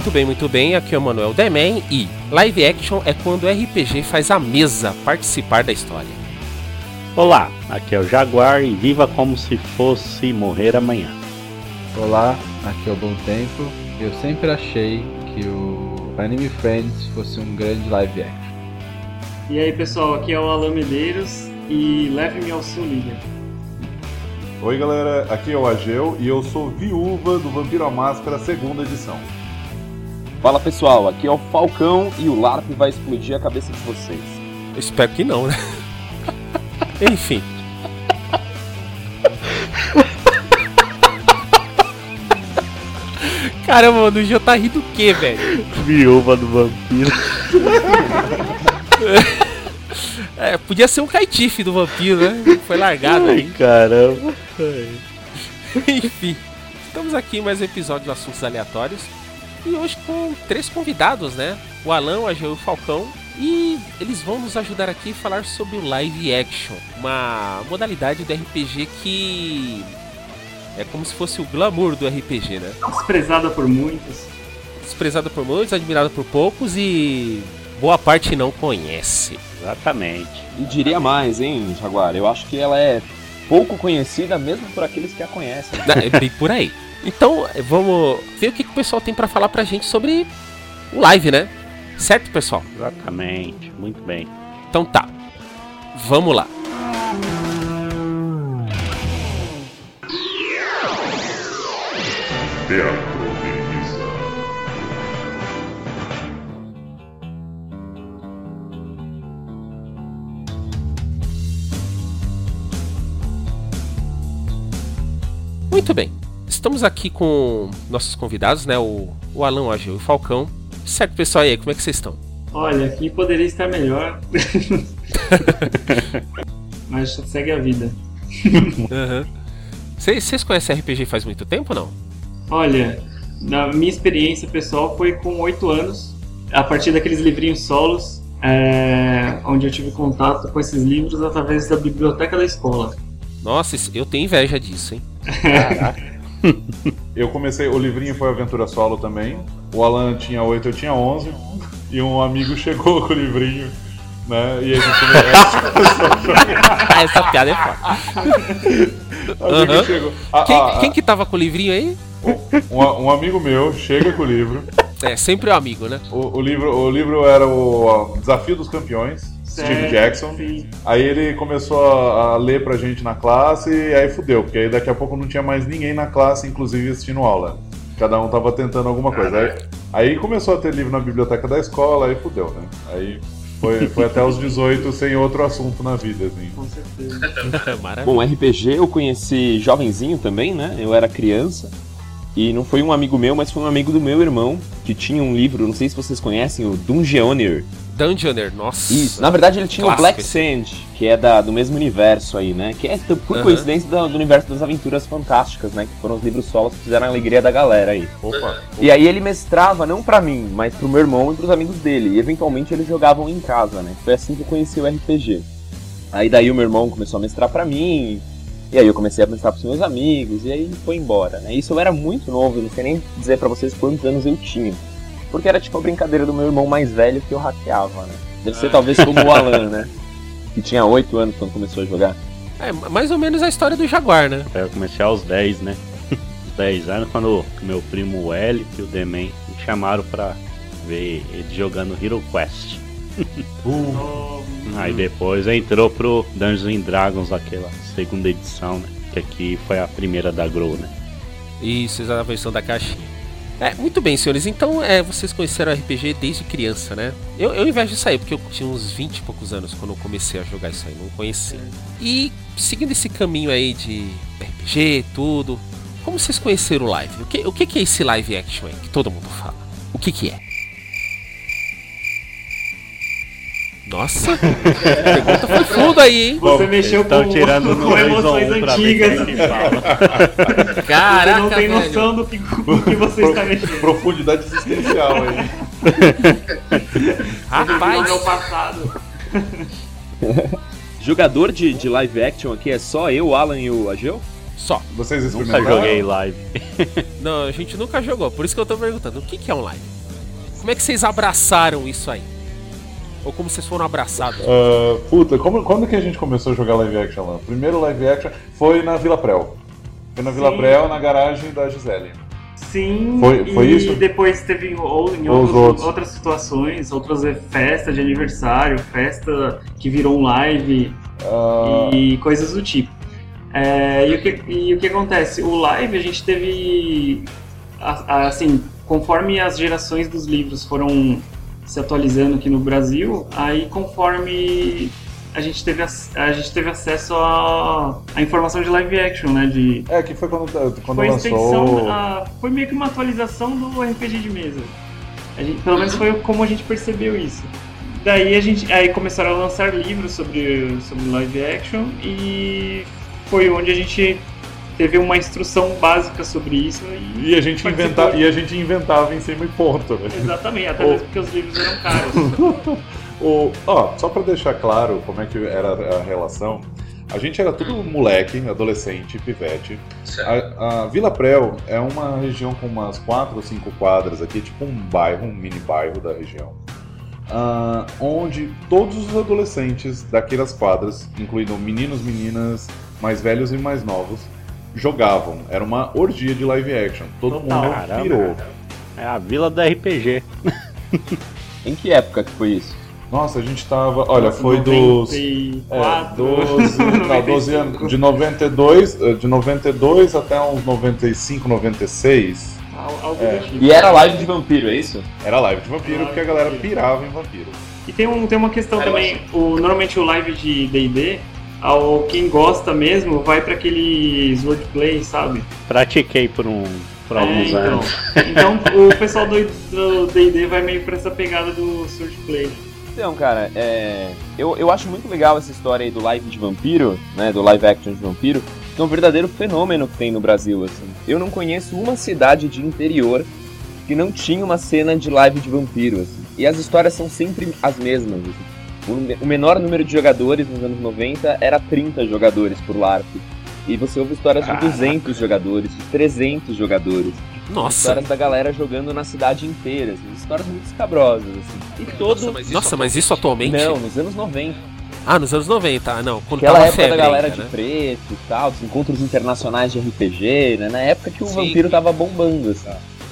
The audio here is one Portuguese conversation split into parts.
Muito bem, muito bem. Aqui é o Manuel Demen e live action é quando o RPG faz a mesa participar da história. Olá, aqui é o Jaguar e viva como se fosse morrer amanhã. Olá, aqui é o Bom Tempo. Eu sempre achei que o Anime Friends fosse um grande live action. E aí pessoal, aqui é o Alan Medeiros e leve-me ao seu líder. Oi galera, aqui é o Ageu e eu sou viúva do Vampiro à Máscara segunda edição. Fala pessoal, aqui é o Falcão e o LARP vai explodir a cabeça de vocês. Eu espero que não, né? Enfim. Caramba, mano, o Gil tá rindo do quê, velho? Viúva do vampiro. É, podia ser um caitife do vampiro, né? Foi largado Ai, aí. caramba. Enfim, estamos aqui em mais um episódio de Assuntos Aleatórios. E hoje com três convidados, né? O Alan, o Ageu e o Falcão. E eles vão nos ajudar aqui a falar sobre o live action, uma modalidade do RPG que é como se fosse o glamour do RPG, né? Desprezada por muitos. Desprezado por muitos, admirado por poucos e boa parte não conhece. Exatamente. E diria mais, hein, Jaguar? Eu acho que ela é pouco conhecida mesmo por aqueles que a conhecem. É bem por aí. Então, vamos ver o que, que o pessoal tem pra falar pra gente sobre o live, né? Certo, pessoal? Exatamente. Muito bem. Então tá. Vamos lá. Teatro. Muito bem. Estamos aqui com nossos convidados, né? O, o Alan, o Agil e o Falcão. Certo, pessoal, e aí, como é que vocês estão? Olha, aqui poderia estar melhor. Mas segue a vida. Vocês vocês conhecem RPG faz muito tempo ou não? Olha, na minha experiência pessoal foi com oito anos, a partir daqueles livrinhos solos, é, onde eu tive contato com esses livros através da biblioteca da escola. Nossa, eu tenho inveja disso, hein? Eu comecei, o livrinho foi Aventura Solo também. O Alan tinha 8, eu tinha 11. E um amigo chegou com o livrinho, né? E a gente. Ah, essa piada é foda. Chegou. Ah, Quem, ah, quem que tava com o livrinho aí? um, um amigo meu chega com o livro. É, sempre o amigo, né? O, o livro, o livro era o Desafio dos Campeões, Steve Certo, Jackson. sim. Aí ele começou a, a ler pra gente na classe e aí fudeu, porque aí daqui a pouco não tinha mais ninguém na classe, inclusive assistindo aula. Cada um tava tentando alguma coisa. Aí, aí começou a ter livro na biblioteca da escola, aí fudeu, né? Aí foi, foi até os 18 sem outro assunto na vida, assim. Com certeza. Maravilha. Bom, RPG eu conheci jovenzinho também, né? Eu era criança. E não foi um amigo meu, mas foi um amigo do meu irmão, que tinha um livro, não sei se vocês conhecem, o Dungeoneer. Dungeoneer, nossa. Isso, na verdade ele tinha o Clássico Black esse. Sand, que é da, do mesmo universo aí, né? Que é, por coincidência, do, do universo das aventuras fantásticas, né? Que foram os livros solos que fizeram a alegria da galera aí. Opa. E aí ele mestrava não pra mim, mas pro meu irmão e pros amigos dele. E eventualmente eles jogavam em casa, né? Foi assim que eu conheci o RPG. Aí daí o meu irmão começou a mestrar pra mim, e aí eu comecei a mestrar pros meus amigos, e aí foi embora, né? Isso eu era muito novo, eu não sei nem dizer pra vocês quantos anos eu tinha. Porque era tipo a brincadeira do meu irmão mais velho que eu hackeava, né? Deve ser talvez como o Alan, né? Que tinha 8 anos quando começou a jogar. É mais ou menos a história do Jaguar, né? Eu comecei aos 10, né? Os 10 anos, quando meu primo L e o Demen me chamaram pra ver ele jogando Hero Quest. Oh, Aí depois entrou pro Dungeons and Dragons, aquela segunda edição, né? Que aqui foi a primeira da Grow, né? Isso, é a versão da caixinha. É, muito bem, senhores. Então, é, vocês conheceram RPG desde criança, né? Eu, eu invejo isso aí, porque eu tinha uns 20 e poucos anos quando eu comecei a jogar isso aí, não conhecia. E seguindo esse caminho aí de RPG, tudo, como vocês conheceram o live? O que, o que que é esse live action aí que todo mundo fala? O que que é? Nossa, a pergunta foi fundo aí, hein? Você mexeu Estão com, tirando com emoções antigas. fala. Caraca, você não tem velho. noção do que, do que você está mexendo. Profundidade existencial aí. Rapaz, É o passado. Jogador de, de live action aqui é só eu, Alan e o Ageu? só. Vocês Nunca experimentaram? joguei live. Não, a gente nunca jogou, por isso que eu tô perguntando. O que que é um live? Como é que vocês abraçaram isso aí? Ou como vocês foram abraçados? Ah, puta, como, quando que a gente começou a jogar live action lá? O primeiro live action foi na Vila Prel. Foi na Vila Sim. Prel, na garagem da Gisele. Sim, Foi- foi e isso? depois teve ou, em Ou os outros- outros? outras situações, outras eh, festas de aniversário, festa que virou um live Ah, e coisas do tipo. É, e, o que, e o que acontece? O live a gente teve, assim, conforme as gerações dos livros foram se atualizando aqui no Brasil, aí conforme a gente teve, a gente teve acesso à informação de live action, né? De, é, que foi quando, quando foi lançou. extensão, a- foi meio que uma atualização do RPG de mesa. Gente- pelo menos foi como a gente percebeu isso. Daí a gente, aí começaram a lançar livros sobre, sobre live action e foi onde a gente teve uma instrução básica sobre isso. E, E a, gente Participou. inventa, e a gente inventava em cima e ponto. né? exatamente, até Oh. mesmo porque os livros eram caros. O, ó, só pra deixar claro como é que era a relação, a gente era tudo moleque, adolescente, pivete. A, a Vila Prel é uma região com umas quatro ou cinco quadras aqui, tipo um bairro, um mini bairro da região. ah, onde todos os adolescentes daquelas quadras, incluindo meninos, meninas, mais velhos e mais novos, jogavam. Era uma orgia de live action. Todo Total. mundo Caramba. pirou. É a vila do RPG. Em que época que foi isso? Nossa, a gente tava. Olha, foi dos. 94, É, 12, não, 12 anos. De 92, eh, de 92 até uns 95, 96. Al- Algo É. tipo. E era live de vampiro, é isso? Era live de vampiro, porque a galera pirava em vampiro. E tem, um, tem uma questão eu também, o, normalmente o live de D&D, ao quem gosta mesmo, vai pra aqueles wordplay, sabe? Pratiquei por, um, por É, alguns então, anos. então o pessoal do D&D vai meio pra essa pegada do swordplay. Então, cara, é, eu, eu acho muito legal essa história aí do live de vampiro, né? Do live action de vampiro, que é um verdadeiro fenômeno que tem no Brasil, assim. Eu não conheço uma cidade de interior que não tinha uma cena de live de vampiro, assim. E as histórias são sempre as mesmas, assim. O, me- o menor número de jogadores nos anos 90 era 30 jogadores por LARP. E você ouve histórias de 200 jogadores, de 300 jogadores. Nossa, Histórias da galera jogando na cidade inteira, assim, histórias muito escabrosas, assim. E todo... nossa, mas isso atualmente? Não, nos anos 90. Ah, nos anos 90, ah, não. Quando Aquela época febre da galera de né? preto e tal, dos encontros internacionais de RPG, né? Na época que o Sim. vampiro tava bombando, assim.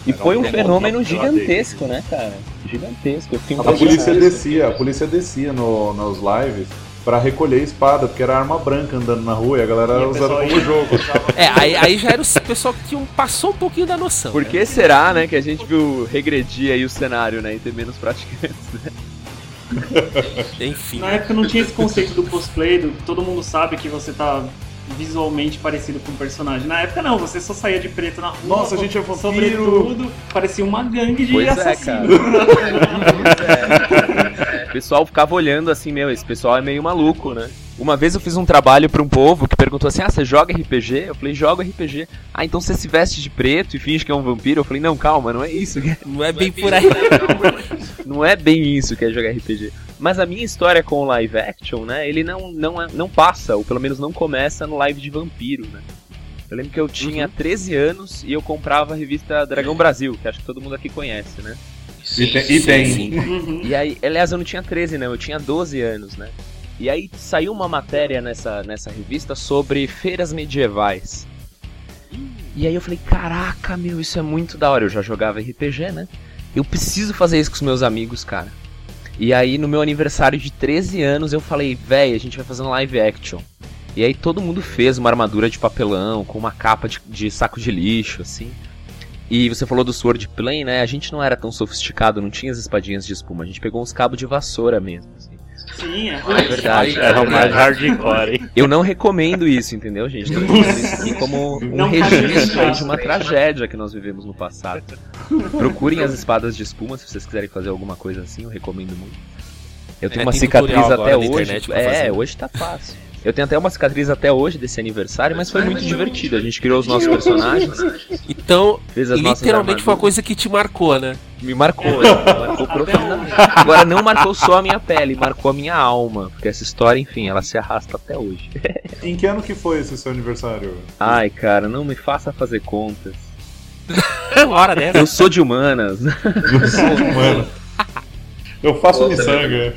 E foi um fenômeno gigantesco, né, cara? Gigantesco. Eu fiquei A polícia descia, a polícia descia no, nos lives pra recolher espada, porque era arma branca andando na rua e a galera E o usando como ia- jogo. É, aí, aí já era o pessoal que um- passou um pouquinho da noção. Por né? que será, né, que a gente viu regredir aí o cenário, né, e ter menos praticantes? Enfim. Na época não tinha esse conceito do cosplay, do todo mundo sabe que você tá visualmente parecido com o personagem. Na época não, você só saía de preto na rua. Nossa, a gente é vampiro. Sobretudo, parecia uma gangue de Pois é, assassinos. O pessoal ficava olhando assim, meu, esse pessoal é meio maluco, né? Uma vez eu fiz um trabalho pra um povo que perguntou assim: Ah, você joga RPG? Eu falei: Jogo RPG. Ah, então você se veste de preto e finge que é um vampiro? Eu falei: Não, calma, não é isso. Não é bem por aí. Não é bem isso que é jogar RPG. Mas a minha história com o live action, né? Ele não, não, é- não passa, ou pelo menos não começa no live de vampiro, né? Eu lembro que eu tinha 13 anos e eu comprava a revista Dragão Brasil, que acho que todo mundo aqui conhece, né? E tem. E tem. Sim. Uhum. E aí, aliás, eu não tinha 13, né? Eu tinha 12 anos, né? E aí saiu uma matéria nessa, nessa revista sobre feiras medievais. E aí eu falei, caraca, meu, isso é muito da hora. Eu já jogava RPG, né? Eu preciso fazer isso com os meus amigos, cara. E aí no meu aniversário de 13 anos eu falei, véi, a gente vai fazer um live action. E aí todo mundo fez uma armadura de papelão, com uma capa de, de saco de lixo, assim. E você falou do Swordplay, né? A gente não era tão sofisticado, não tinha as espadinhas de espuma. A gente pegou uns cabos de vassoura mesmo. assim. Sim, é É verdade. Era o mais hardcore, hein? Eu não recomendo isso, entendeu, gente? Tô falando isso aqui como um Não registro de uma tragédia que nós vivemos no passado. Procurem as espadas de espuma se vocês quiserem fazer alguma coisa assim, eu recomendo muito. Eu tenho É, uma cicatriz até hoje. É, fazer. hoje tá fácil. Eu tenho até uma cicatriz até hoje desse aniversário, mas foi muito divertido. A gente criou os nossos personagens, Então, fez as nossas literalmente foi uma coisa que te marcou, né? Me marcou, me marcou profundamente. Agora não marcou só a minha pele, marcou a minha alma. Porque essa história, enfim, ela se arrasta até hoje. Em que ano que foi esse seu aniversário? Ai, cara, não me faça fazer contas. Hora dessa. Eu sou de humanas. Mano. Eu faço miçanga.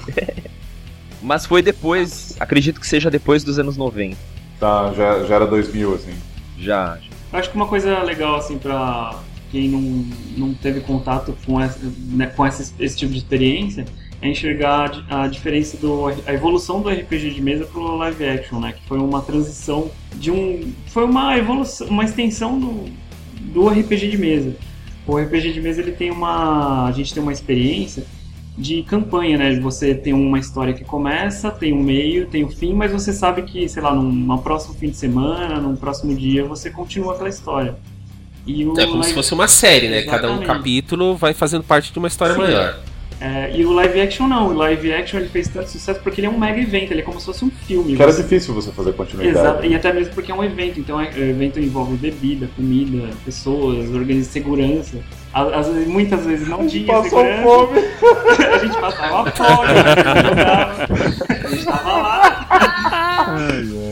Mas foi depois, acredito que seja depois dos anos 90. Tá, já, já era 2000, assim. Já. Eu acho que uma coisa legal, assim, pra quem não, não teve contato com, essa, né, com esse tipo de experiência, é enxergar a di- a diferença do a evolução do RPG de mesa pro live action, né? Que foi uma transição de um foi uma evolução, uma extensão do, do RPG de mesa. O RPG de mesa ele tem uma a gente tem uma experiência de campanha, né? Você tem uma história que começa, tem um meio, tem o fim, mas você sabe que, sei lá, num próximo fim de semana, num próximo dia, você continua aquela história. E o É como se live- fosse uma série, né? Cada um Exatamente. capítulo vai fazendo parte de uma história Sim. maior. É, e o live action não, o live action ele fez tanto sucesso porque ele é um mega evento, ele é como se fosse um filme. Que era Você- difícil você fazer continuidade. Exato, e até mesmo porque é um evento, então é, o evento envolve bebida, comida, pessoas, organiza segurança. Às, vezes, muitas vezes não tinha Passou segurança. fome. a gente passava fome, a gente tava lá.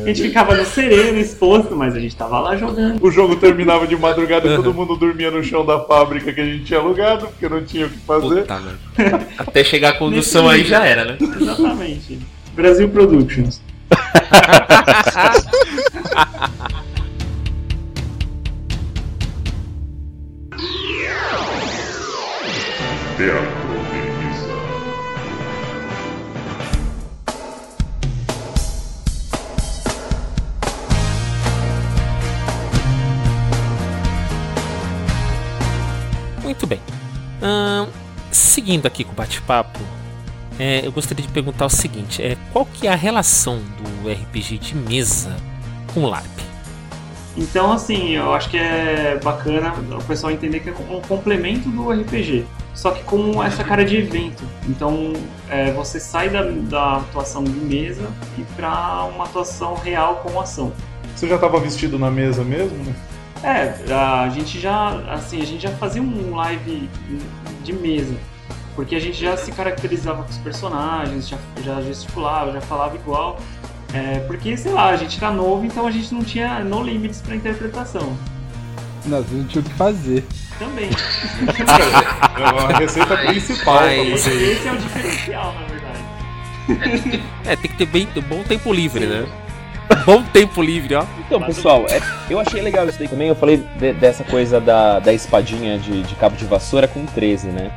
A gente ficava no sereno, exposto, mas a gente tava lá jogando. O jogo terminava de madrugada e todo mundo dormia no chão da fábrica que a gente tinha alugado, porque não tinha o que fazer. Puta. Até chegar a condução Nesse aí já era, né? Exatamente. Brasil Productions. Teatro Muito bem. Seguindo aqui com o bate-papo, é, eu gostaria de perguntar o seguinte: é, qual que é a relação do RPG de mesa com o LARP? Então, assim, eu acho que é bacana o pessoal entender que é um complemento do RPG, só que com essa cara de evento. Então, é, você sai da, da atuação de mesa e para uma atuação real com ação. Você já tava vestido na mesa mesmo? né? É, a gente já, assim, a gente já fazia um live de mesa, porque a gente já se caracterizava com os personagens, já, já gesticulava, já falava igual. É, porque, sei lá, a gente era novo, então a gente não tinha no limites para interpretação. Nós não tinha o que fazer. Também. É a receita principal pra Mas- você. Esse é o diferencial, na verdade. É, tem que ter bem, bom tempo livre, né? Bom tempo livre, ó. Então, pessoal, é- eu achei legal isso daí também. Eu falei de- dessa coisa da, da espadinha de, de cabo de vassoura com 13, né?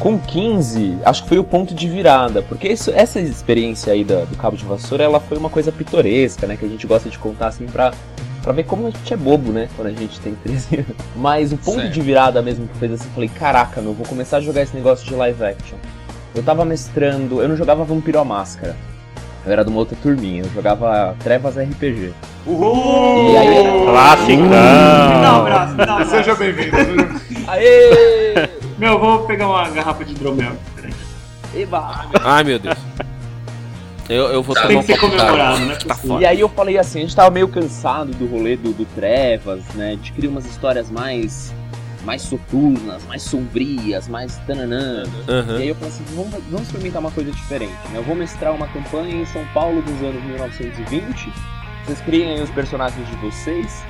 Com 15, acho que foi o ponto de virada, porque isso- essa experiência aí da- do cabo de vassoura, ela foi uma coisa pitoresca, né? Que a gente gosta de contar assim pra, pra ver como a gente é bobo, né? Quando a gente tem 13 anos. Mas o ponto de virada mesmo que fez assim, falei, caraca, meu, vou começar a jogar esse negócio de live action. Eu tava mestrando, eu não jogava Vampiro à Máscara. Eu era de uma outra turminha, eu jogava Trevas RPG. Uhul! E aí- Classicão! Me dá um abraço, me dá um abraço. Seja bem-vindo. Aê! Meu, eu vou pegar uma garrafa de hidromel. Eba! Ai, meu Deus. Eu, eu vou Tem tomar que ser um d'água. comemorado, né? Tá foda. E aí eu falei assim, a gente tava meio cansado do rolê do, do Trevas, né? A gente queria umas histórias mais mais soturnas, mais sombrias, mais tananã. Aham. E aí eu falei assim, vamos, vamos experimentar uma coisa diferente, né? Eu vou mestrar uma campanha em São Paulo dos anos 1920. Vocês criem aí os personagens de vocês.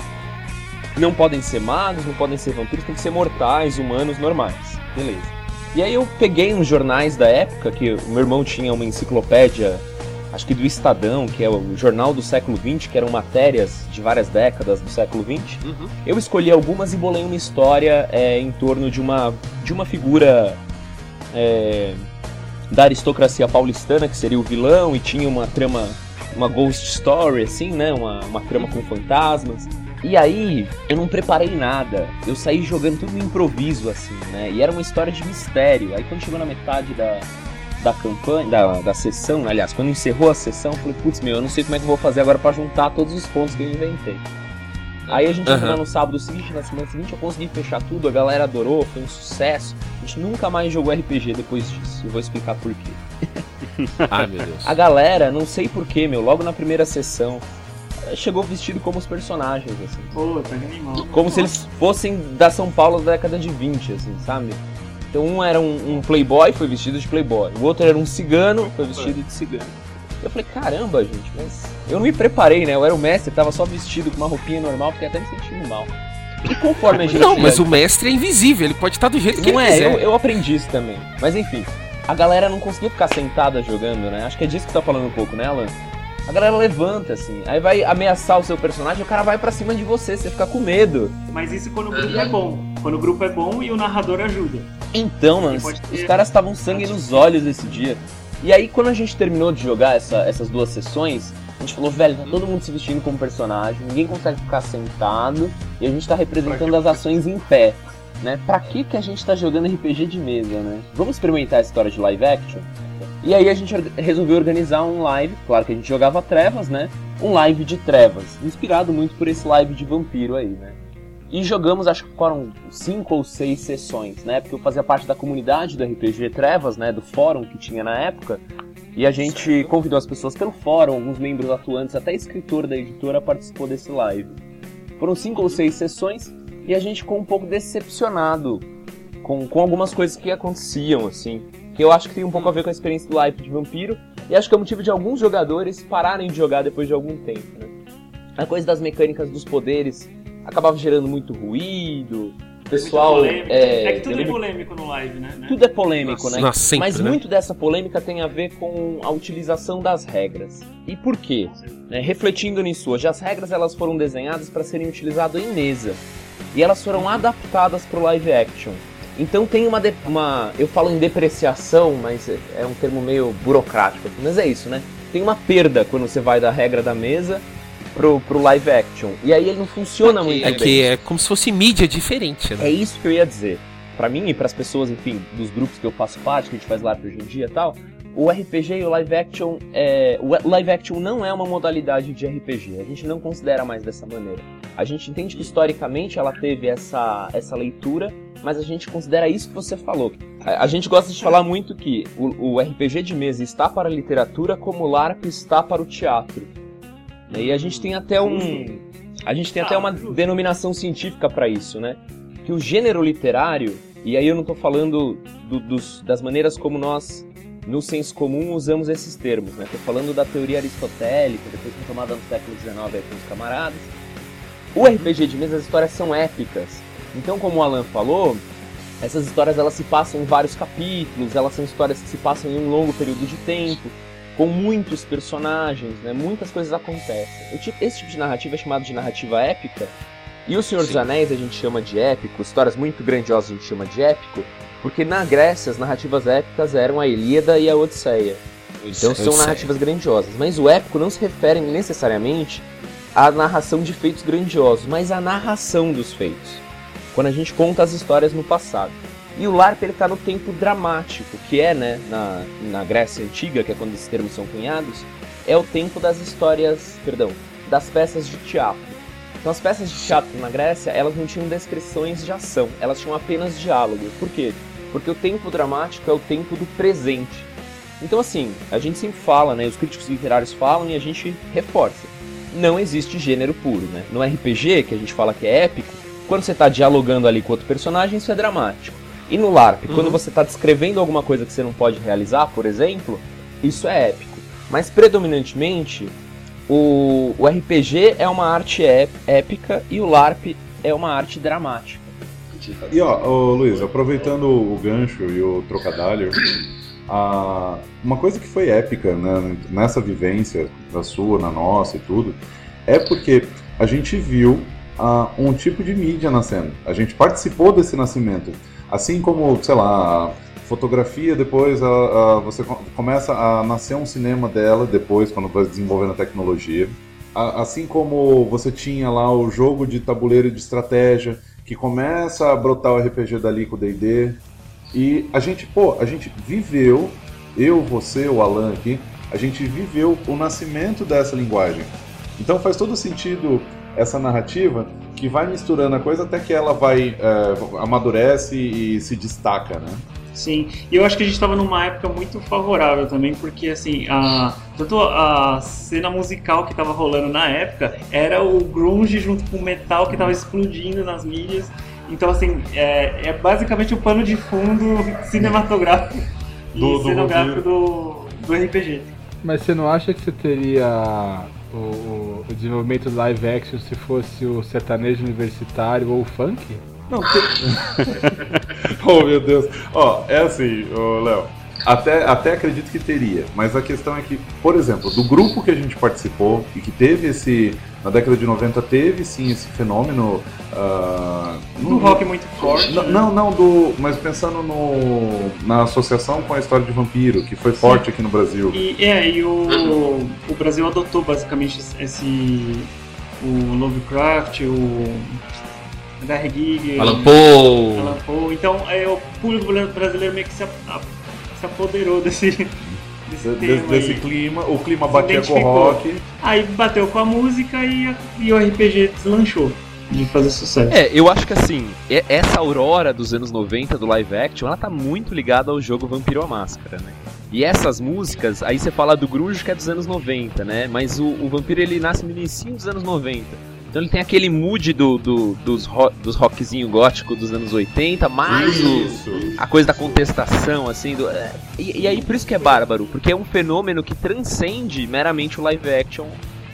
Não podem ser magos, não podem ser vampiros, tem que ser mortais, humanos, normais. Beleza. E aí eu peguei uns jornais da época, que o meu irmão tinha uma enciclopédia, acho que do Estadão, que é o jornal do século XX, que eram matérias de várias décadas do século XX. Uhum. Eu escolhi algumas e bolei uma história é, em torno de uma, de uma figura é, da aristocracia paulistana, que seria o vilão, e tinha uma trama, uma ghost story, assim, né? Uma, uma trama com fantasmas. E aí, eu não preparei nada. Eu saí jogando tudo no improviso, assim, né? E era uma história de mistério. Aí quando chegou na metade da, da campanha, da, da sessão, aliás, quando encerrou a sessão, eu falei, putz, meu, eu não sei como é que eu vou fazer agora pra juntar todos os pontos que eu inventei. Aí a gente entrou no sábado seguinte, na semana seguinte eu consegui fechar tudo, a galera adorou, foi um sucesso. A gente nunca mais jogou RPG depois disso. Eu vou explicar por quê. Ai, meu Deus. A galera, não sei porquê, meu, logo na primeira sessão, eh, chegou vestido como os personagens, assim. Pô, tá animal. Como se eles fossem da São Paulo da década de 20, assim, sabe? Então um era um, um playboy, foi vestido de playboy. O outro era um cigano, foi vestido de cigano. Eu falei, caramba, gente, mas eu não me preparei, né? Eu era o mestre, tava só vestido com uma roupinha normal, fiquei até me sentindo mal. E conforme a gente... Não, mas o mestre é invisível, ele pode estar do jeito que Não ele é, quiser. eu, eu aprendi isso também. Mas enfim, a galera não conseguia ficar sentada jogando, né? Acho que é disso que tá falando um pouco, né, Alan? A galera levanta, assim, aí vai ameaçar o seu personagem, o cara vai pra cima de você, você fica com medo. Mas isso quando o grupo é bom. Quando o grupo é bom e o narrador ajuda. Então, mano, ter- os caras estavam sangue nos olhos esse dia. E aí, quando a gente terminou de jogar essa- essas duas sessões, a gente falou, velho, tá todo mundo se vestindo como personagem, ninguém consegue ficar sentado, e a gente tá representando as ações em pé. Né? Pra que, que a gente tá jogando RPG de mesa, né? Vamos experimentar a história de live action? E aí a gente resolveu organizar um live, claro que a gente jogava trevas, né? Um live de trevas, inspirado muito por esse live de vampiro aí, né? E jogamos, acho que foram cinco ou seis sessões, né? Porque eu fazia parte da comunidade do RPG Trevas, né? Do fórum que tinha na época. E a gente convidou as pessoas pelo fórum, alguns membros atuantes, até escritor da editora participou desse live. Foram cinco ou seis sessões e a gente ficou um pouco decepcionado com, com algumas coisas que aconteciam, assim. Que eu acho que tem um pouco a ver com a experiência do live de vampiro. E acho que é o motivo de alguns jogadores pararem de jogar depois de algum tempo, né? A coisa das mecânicas dos poderes acabava gerando muito ruído. O pessoal. É, É que tudo é polêmico no live, né? né? tudo é polêmico, né? Nossa, sempre, Mas né? muito dessa polêmica tem a ver com a utilização das regras. E por quê? Né, refletindo nisso hoje, as regras elas foram desenhadas para serem utilizadas em mesa. E elas foram adaptadas para o live action. Então tem uma, de- uma. Eu falo em depreciação, mas é- é um termo meio burocrático. Mas é isso, né? Tem uma perda quando você vai da regra da mesa pro, pro live action. E aí ele não funciona muito É bem. que é como se fosse mídia diferente, É né? isso que eu ia dizer. Pra mim e pras pessoas, enfim, dos grupos que eu faço parte, que a gente faz live hoje em dia e tal, o RPG e o live action, é, o live action não é uma modalidade de RPG. A gente não considera mais dessa maneira. A gente entende que historicamente ela teve essa, essa leitura, mas a gente considera isso que você falou. A, a gente gosta de falar muito que o, o RPG de mesa está para a literatura como o LARP está para o teatro. E a gente tem até um, a gente tem até uma denominação científica para isso, né? Que o gênero literário, e aí eu não estou falando do- dos- das maneiras como nós, no senso comum, usamos esses termos, né? Estou falando da teoria aristotélica, depois retomada no século XIX com os camaradas. O RPG de mesa, as histórias são épicas. Então, como o Alan falou, essas histórias elas se passam em vários capítulos, elas são histórias que se passam em um longo período de tempo, com muitos personagens, né? Muitas coisas acontecem. Tipo- esse tipo de narrativa é chamado de narrativa épica, e o Senhor dos Anéis a gente chama de épico, histórias muito grandiosas a gente chama de épico, porque na Grécia as narrativas épicas eram a Ilíada e a Odisseia. Então são narrativas grandiosas. Mas o épico não se refere necessariamente à narração de feitos grandiosos, mas à narração dos feitos. Quando a gente conta as histórias no passado. E o LARP ele tá no tempo dramático, que é, né, na, na Grécia Antiga, que é quando esses termos são cunhados, é o tempo das histórias, perdão, das peças de teatro. Então as peças de teatro na Grécia, elas não tinham descrições de ação, elas tinham apenas diálogo. Por quê? Porque o tempo dramático é o tempo do presente. Então assim, a gente sempre fala, né, os críticos literários falam e a gente reforça. Não existe gênero puro, né? No RPG, que a gente fala que é épico, quando você está dialogando ali com outro personagem, isso é dramático. E no LARP, quando você está descrevendo alguma coisa que você não pode realizar, por exemplo, isso é épico. Mas predominantemente, o, o RPG é uma arte ép- épica e o LARP é uma arte dramática. E ó, ô, Luiz, aproveitando o gancho e o trocadilho, a- uma coisa que foi épica né, nessa vivência da sua, na nossa e tudo, é porque a gente viu ah, um tipo de mídia nascendo. A gente participou desse nascimento. Assim como, sei lá, a fotografia, depois a- a- você co- começa a nascer um cinema dela, depois, quando vai desenvolvendo a tecnologia. a- assim como você tinha lá o jogo de tabuleiro de estratégia, que começa a brotar o RPG dali com o D&D, e a gente, pô, a gente viveu, eu, você, o Alan aqui, a gente viveu o nascimento dessa linguagem. Então faz todo sentido essa narrativa que vai misturando a coisa até que ela vai é, amadurece e se destaca, né? Sim, e eu acho que a gente estava numa época muito favorável também, porque assim, a, tanto a cena musical que estava rolando na época era o grunge junto com o metal que estava explodindo nas mídias. Então, assim, é, é basicamente o pano de fundo cinematográfico e Do- do cenográfico do, do RPG. Mas você não acha que você teria o, o- desenvolvimento do live action se fosse o sertanejo universitário ou o funk? Não, tem... oh, meu Deus. Ó, é assim, ô, Léo. Até, até acredito que teria, mas a questão é que, por exemplo, do grupo que a gente participou e que teve esse. Na década de 90 teve sim esse fenômeno. Do no- rock muito forte. Não, né? não, não, do. Mas pensando no, na associação com a história de vampiro, que foi forte aqui no Brasil. E, é, e o, o Brasil adotou basicamente esse. O Lovecraft, o. H.R. Giger. Alan Poe. Alan Poe. Então, é, o público brasileiro meio que se, a- se apoderou desse, desse de- desse clima, o clima batia com o rock. Aí bateu com a música e, a- e o RPG deslanchou de fazer sucesso. É, eu acho que assim, essa aurora dos anos 90 do live action, ela tá muito ligada ao jogo Vampiro à Máscara, né? E essas músicas, aí você fala do grunge que é dos anos 90, né? Mas o, o Vampiro ele nasce no início dos anos 90. Então ele tem aquele mood do, do- dos, ro dos rockzinho gótico dos anos 80, mais o, Isso. a coisa da contestação, assim, do, é, e, e aí por isso que é bárbaro, porque é um fenômeno que transcende meramente o live action,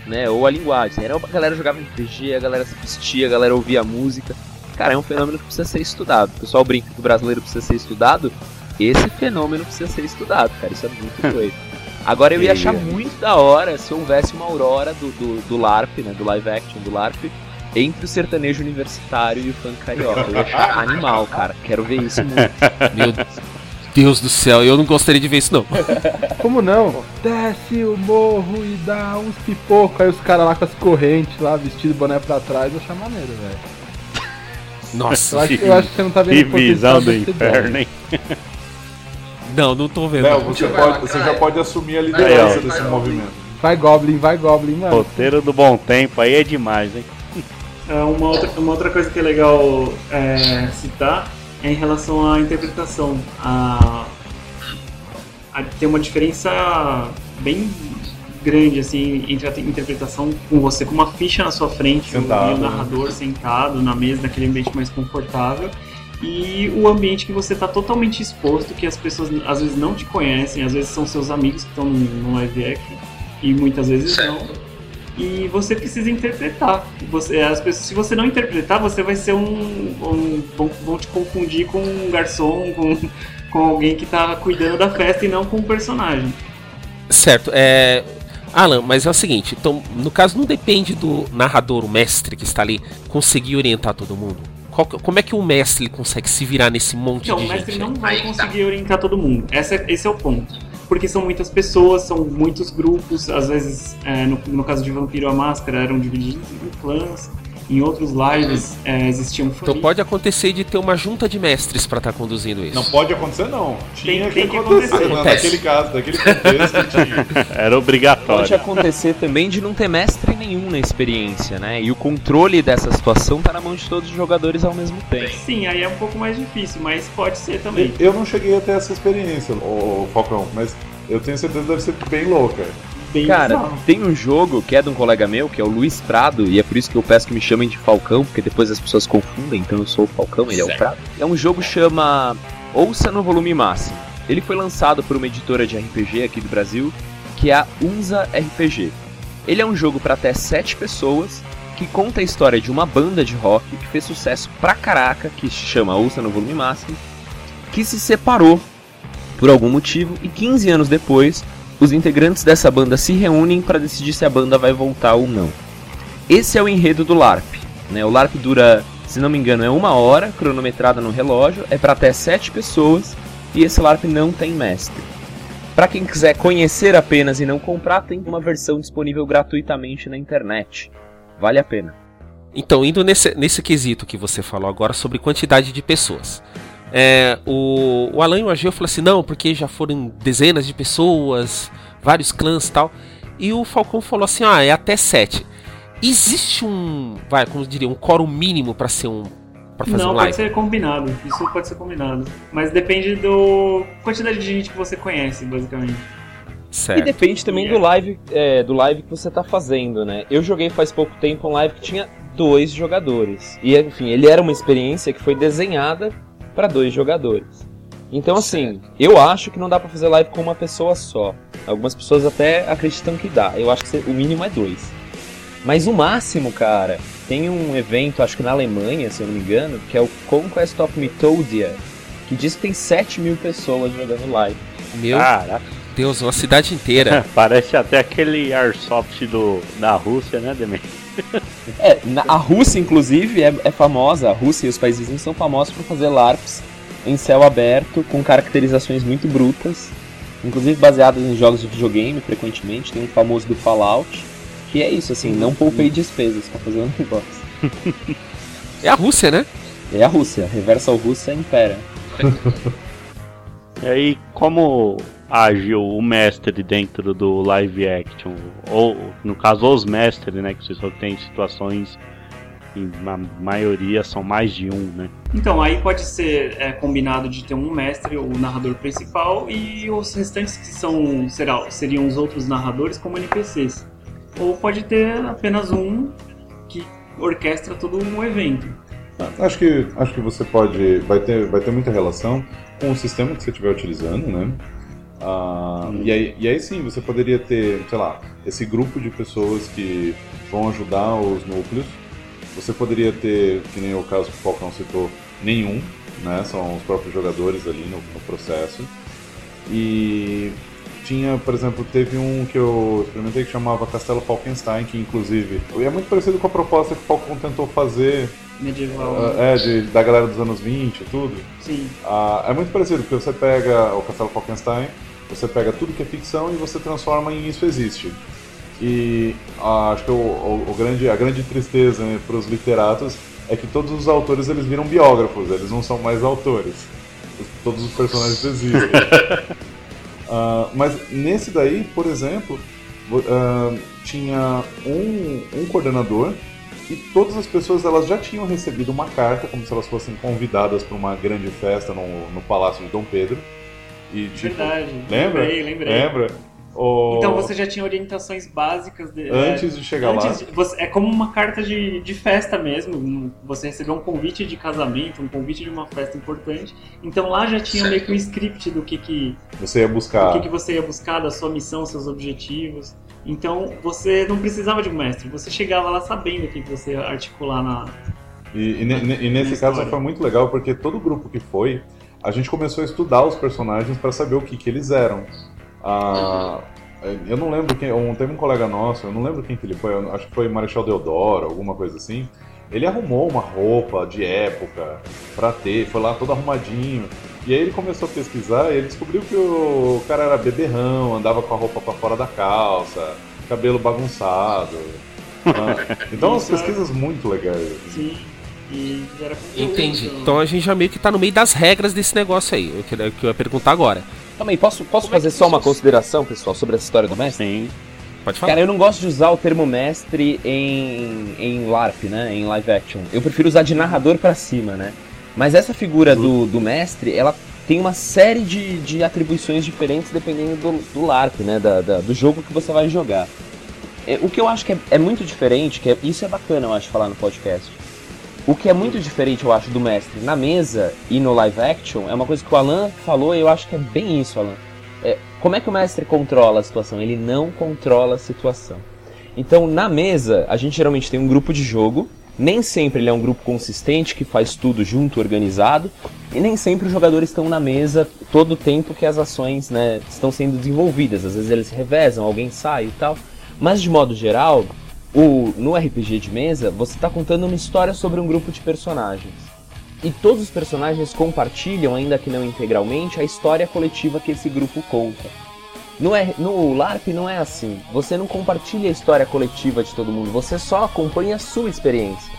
né, ou a linguagem. Era, a galera jogava RPG, a galera se vestia, a galera ouvia música. Cara, é um fenômeno que precisa ser estudado. O pessoal brinca que o brasileiro precisa ser estudado, esse fenômeno precisa ser estudado, cara, isso é muito doido. Agora eu ia achar muito da hora se houvesse uma aurora do, do, do LARP, né, do live action do LARP, entre o sertanejo universitário e o funk carioca. Eu ia achar animal, cara. Quero ver isso muito. Meu Deus do céu, eu não gostaria de ver isso não. Como não? Desce o morro e dá uns pipocos. Aí os caras lá com as correntes lá, vestido boné pra trás, eu achar maneiro, velho. Nossa, Eu acho, eu acho que você não tá vendo Que visão do inferno, hein? Não, não tô vendo. Léo, você, pode, você já pode assumir a liderança desse movimento. Vai Goblin, vai Goblin, mano. Roteiro do bom tempo aí é demais, hein? É, uma, outra, uma outra coisa que é legal é, citar é em relação à interpretação. A, a- tem uma diferença bem grande assim entre a interpretação com você com uma ficha na sua frente Sentado, e o né? narrador sentado na mesa naquele ambiente mais confortável e o ambiente que você está totalmente exposto que as pessoas às vezes não te conhecem às vezes são seus amigos que estão no, no live action e muitas vezes não e você precisa interpretar. Você, as pessoas, se você não interpretar, você vai ser um. um- vão, vão te confundir com um garçom, com, com alguém que tá cuidando da festa e não com um personagem. Certo, é. Alan, mas é o seguinte, então, no caso não depende do narrador, o mestre que está ali, conseguir orientar todo mundo. Qual como é que o mestre consegue se virar nesse monte Então, de o mestre gente? não vai conseguir orientar todo mundo. Essa, é- esse é o ponto. Porque são muitas pessoas, são muitos grupos. Às vezes, é, no, no caso de Vampiro a Máscara, eram divididos em clãs. Em outros lives é, existiam Então famílias. pode acontecer de ter uma junta de mestres pra estar conduzindo isso. Não pode acontecer, não. Tinha Tem- tem que que acontecer. acontecer. Naquele caso, naquele contexto tinha. Era obrigatório. Pode acontecer também de não ter mestre nenhum na experiência, né? E o controle dessa situação tá na mão de todos os jogadores ao mesmo tempo. Sim, aí é um pouco mais difícil, mas pode ser também. Eu não cheguei até essa experiência, ô Falcão, mas eu tenho certeza que deve ser bem louca. Bem Cara, bizarro. tem um jogo que é de um colega meu, que é o Luiz Prado, e é por isso que eu peço que me chamem de Falcão, porque depois as pessoas confundem, então eu sou o Falcão, ele é o Prado. É um jogo que chama Ouça no Volume Máximo. Ele foi lançado por uma editora de RPG aqui do Brasil, que é a Unza RPG. Ele é um jogo para até 7 pessoas, que conta a história de uma banda de rock que fez sucesso pra caraca, que se chama Ouça no Volume Máximo, que se separou por algum motivo e 15 anos depois os integrantes dessa banda se reúnem para decidir se a banda vai voltar ou não. Esse é o enredo do LARP. Né? O LARP dura, se não me engano, é uma hora, cronometrada no relógio, é para até sete pessoas e esse LARP não tem mestre. Pra quem quiser conhecer apenas e não comprar, tem uma versão disponível gratuitamente na internet. Vale a pena. Então, indo nesse, nesse quesito que você falou agora sobre quantidade de pessoas. É, o, o Alan e o Ageu falaram assim, não, porque já foram dezenas de pessoas, vários clãs e tal. E o Falcão falou assim, ah, é até sete. Existe um, vai, como eu diria, um quórum mínimo para ser um para fazer Não, um pode live? ser combinado. Isso pode ser combinado. Mas depende do quantidade de gente que você conhece, basicamente. E Certo. depende também do live, é, do live que você tá fazendo, né? Eu joguei faz pouco tempo um live que tinha dois jogadores. E enfim, ele era uma experiência que foi desenhada para dois jogadores. Então assim, eu acho que não dá pra fazer live com uma pessoa só. Algumas pessoas até acreditam que dá. Eu acho que o mínimo é dois. Mas o máximo, cara, tem um evento, acho que na Alemanha, se eu não me engano, que é o Conquest of Mythodia, que diz que tem 7 mil pessoas jogando live. Meu Caraca, Deus, uma cidade inteira. parece até aquele Airsoft do, da Rússia, né, Demen? É, na- a Rússia, inclusive, é, é famosa, a Rússia e os países vizinhos são famosos por fazer LARPs em céu aberto, com caracterizações muito brutas, inclusive baseadas em jogos de videogame, frequentemente, tem um famoso do Fallout, que é isso, assim, não poupei despesas pra fazer um negócio. É a Rússia, né? É a Rússia, Reversal Rússia impera. E aí, como agiu o mestre dentro do live action? Ou, no caso, os mestres, né? Que vocês só tem situações, em na maioria são mais de um, né? Então, aí pode ser é, combinado de ter um mestre, o narrador principal, e os restantes que são será, seriam os outros narradores como NPCs. Ou pode ter apenas um que orquestra todo um evento. Acho que, acho que você pode. Vai ter, vai ter muita relação com o sistema que você estiver utilizando, né? Ah, e, aí, e aí sim, você poderia ter, sei lá, esse grupo de pessoas que vão ajudar os núcleos. Você poderia ter, que nem o caso que o Falcão citou, nenhum, né? São os próprios jogadores ali no, no processo. E tinha, por exemplo, teve um que eu experimentei que chamava Castelo Falkenstein, que inclusive é muito parecido com a proposta que o Falcão tentou fazer Medieval. ah, é, de- da galera dos anos 20 e tudo. Sim. Ah, é muito parecido, porque você pega o Castelo Falkenstein, você pega tudo que é ficção e você transforma em Isso Existe. E ah, acho que o, o- o grande, a grande tristeza né, para os literatos é que todos os autores eles viram biógrafos, eles não são mais autores. Os- Todos os personagens existem. Ah, mas nesse daí, por exemplo, ah, tinha um, um coordenador e todas as pessoas elas já tinham recebido uma carta, como se elas fossem convidadas para uma grande festa no, no Palácio de Dom Pedro. E, tipo, Verdade. Lembra? Lembrei, lembrei. Lembra? O- Então você já tinha orientações básicas de- Antes é, de chegar lá. antes de- você- é como uma carta de, de festa mesmo. Você recebeu um convite de casamento, um convite de uma festa importante. Então lá já tinha meio que um script do que, que, Você ia o buscar. que, que você ia buscar, da sua missão, seus objetivos. Então você não precisava de um mestre, você chegava lá sabendo o que, que você ia articular na. E, e ne- e nesse Na caso foi muito legal porque todo grupo que foi, a gente começou a estudar os personagens para saber o que, que eles eram. Ah, eu não lembro quem. Um, teve um colega nosso, eu não lembro quem que ele foi, acho que foi Marechal Deodoro, alguma coisa assim. Ele arrumou uma roupa de época pra ter, foi lá todo arrumadinho. E aí ele começou a pesquisar e ele descobriu que o cara era beberrão, andava com a roupa pra fora da calça, cabelo bagunçado. Ah, então, umas pesquisas muito legais. Sim. E era Entendi. Então a gente já meio que tá no meio das regras desse negócio aí. O que eu ia perguntar agora. Também, posso, posso Como é fazer só uma consideração, pessoal, sobre essa história do mestre? Sim. Pode falar. Cara, eu não gosto de usar o termo mestre em, em LARP, né? Em live action. Eu prefiro usar de narrador pra cima, né? Mas essa figura do, do mestre, ela tem uma série de, de atribuições diferentes dependendo do, do LARP, né? Da, da- do jogo que você vai jogar. É, o que eu acho que é, é muito diferente, que é- isso é bacana, eu acho, falar no podcast. O que é muito diferente, eu acho, do mestre na mesa e no live action é uma coisa que o Alan falou e eu acho que é bem isso, Alan. É, como é que o mestre controla a situação? Ele não controla a situação. Então, na mesa, a gente geralmente tem um grupo de jogo. Nem sempre ele é um grupo consistente que faz tudo junto, organizado. E nem sempre os jogadores estão na mesa todo o tempo que as ações né, estão sendo desenvolvidas. Às vezes eles revezam, alguém sai e tal. Mas de modo geral, o, no RPG de mesa, você está contando uma história sobre um grupo de personagens. E todos os personagens compartilham, ainda que não integralmente, a história coletiva que esse grupo conta. No, no LARP não é assim. Você não compartilha a história coletiva de todo mundo, você só acompanha a sua experiência.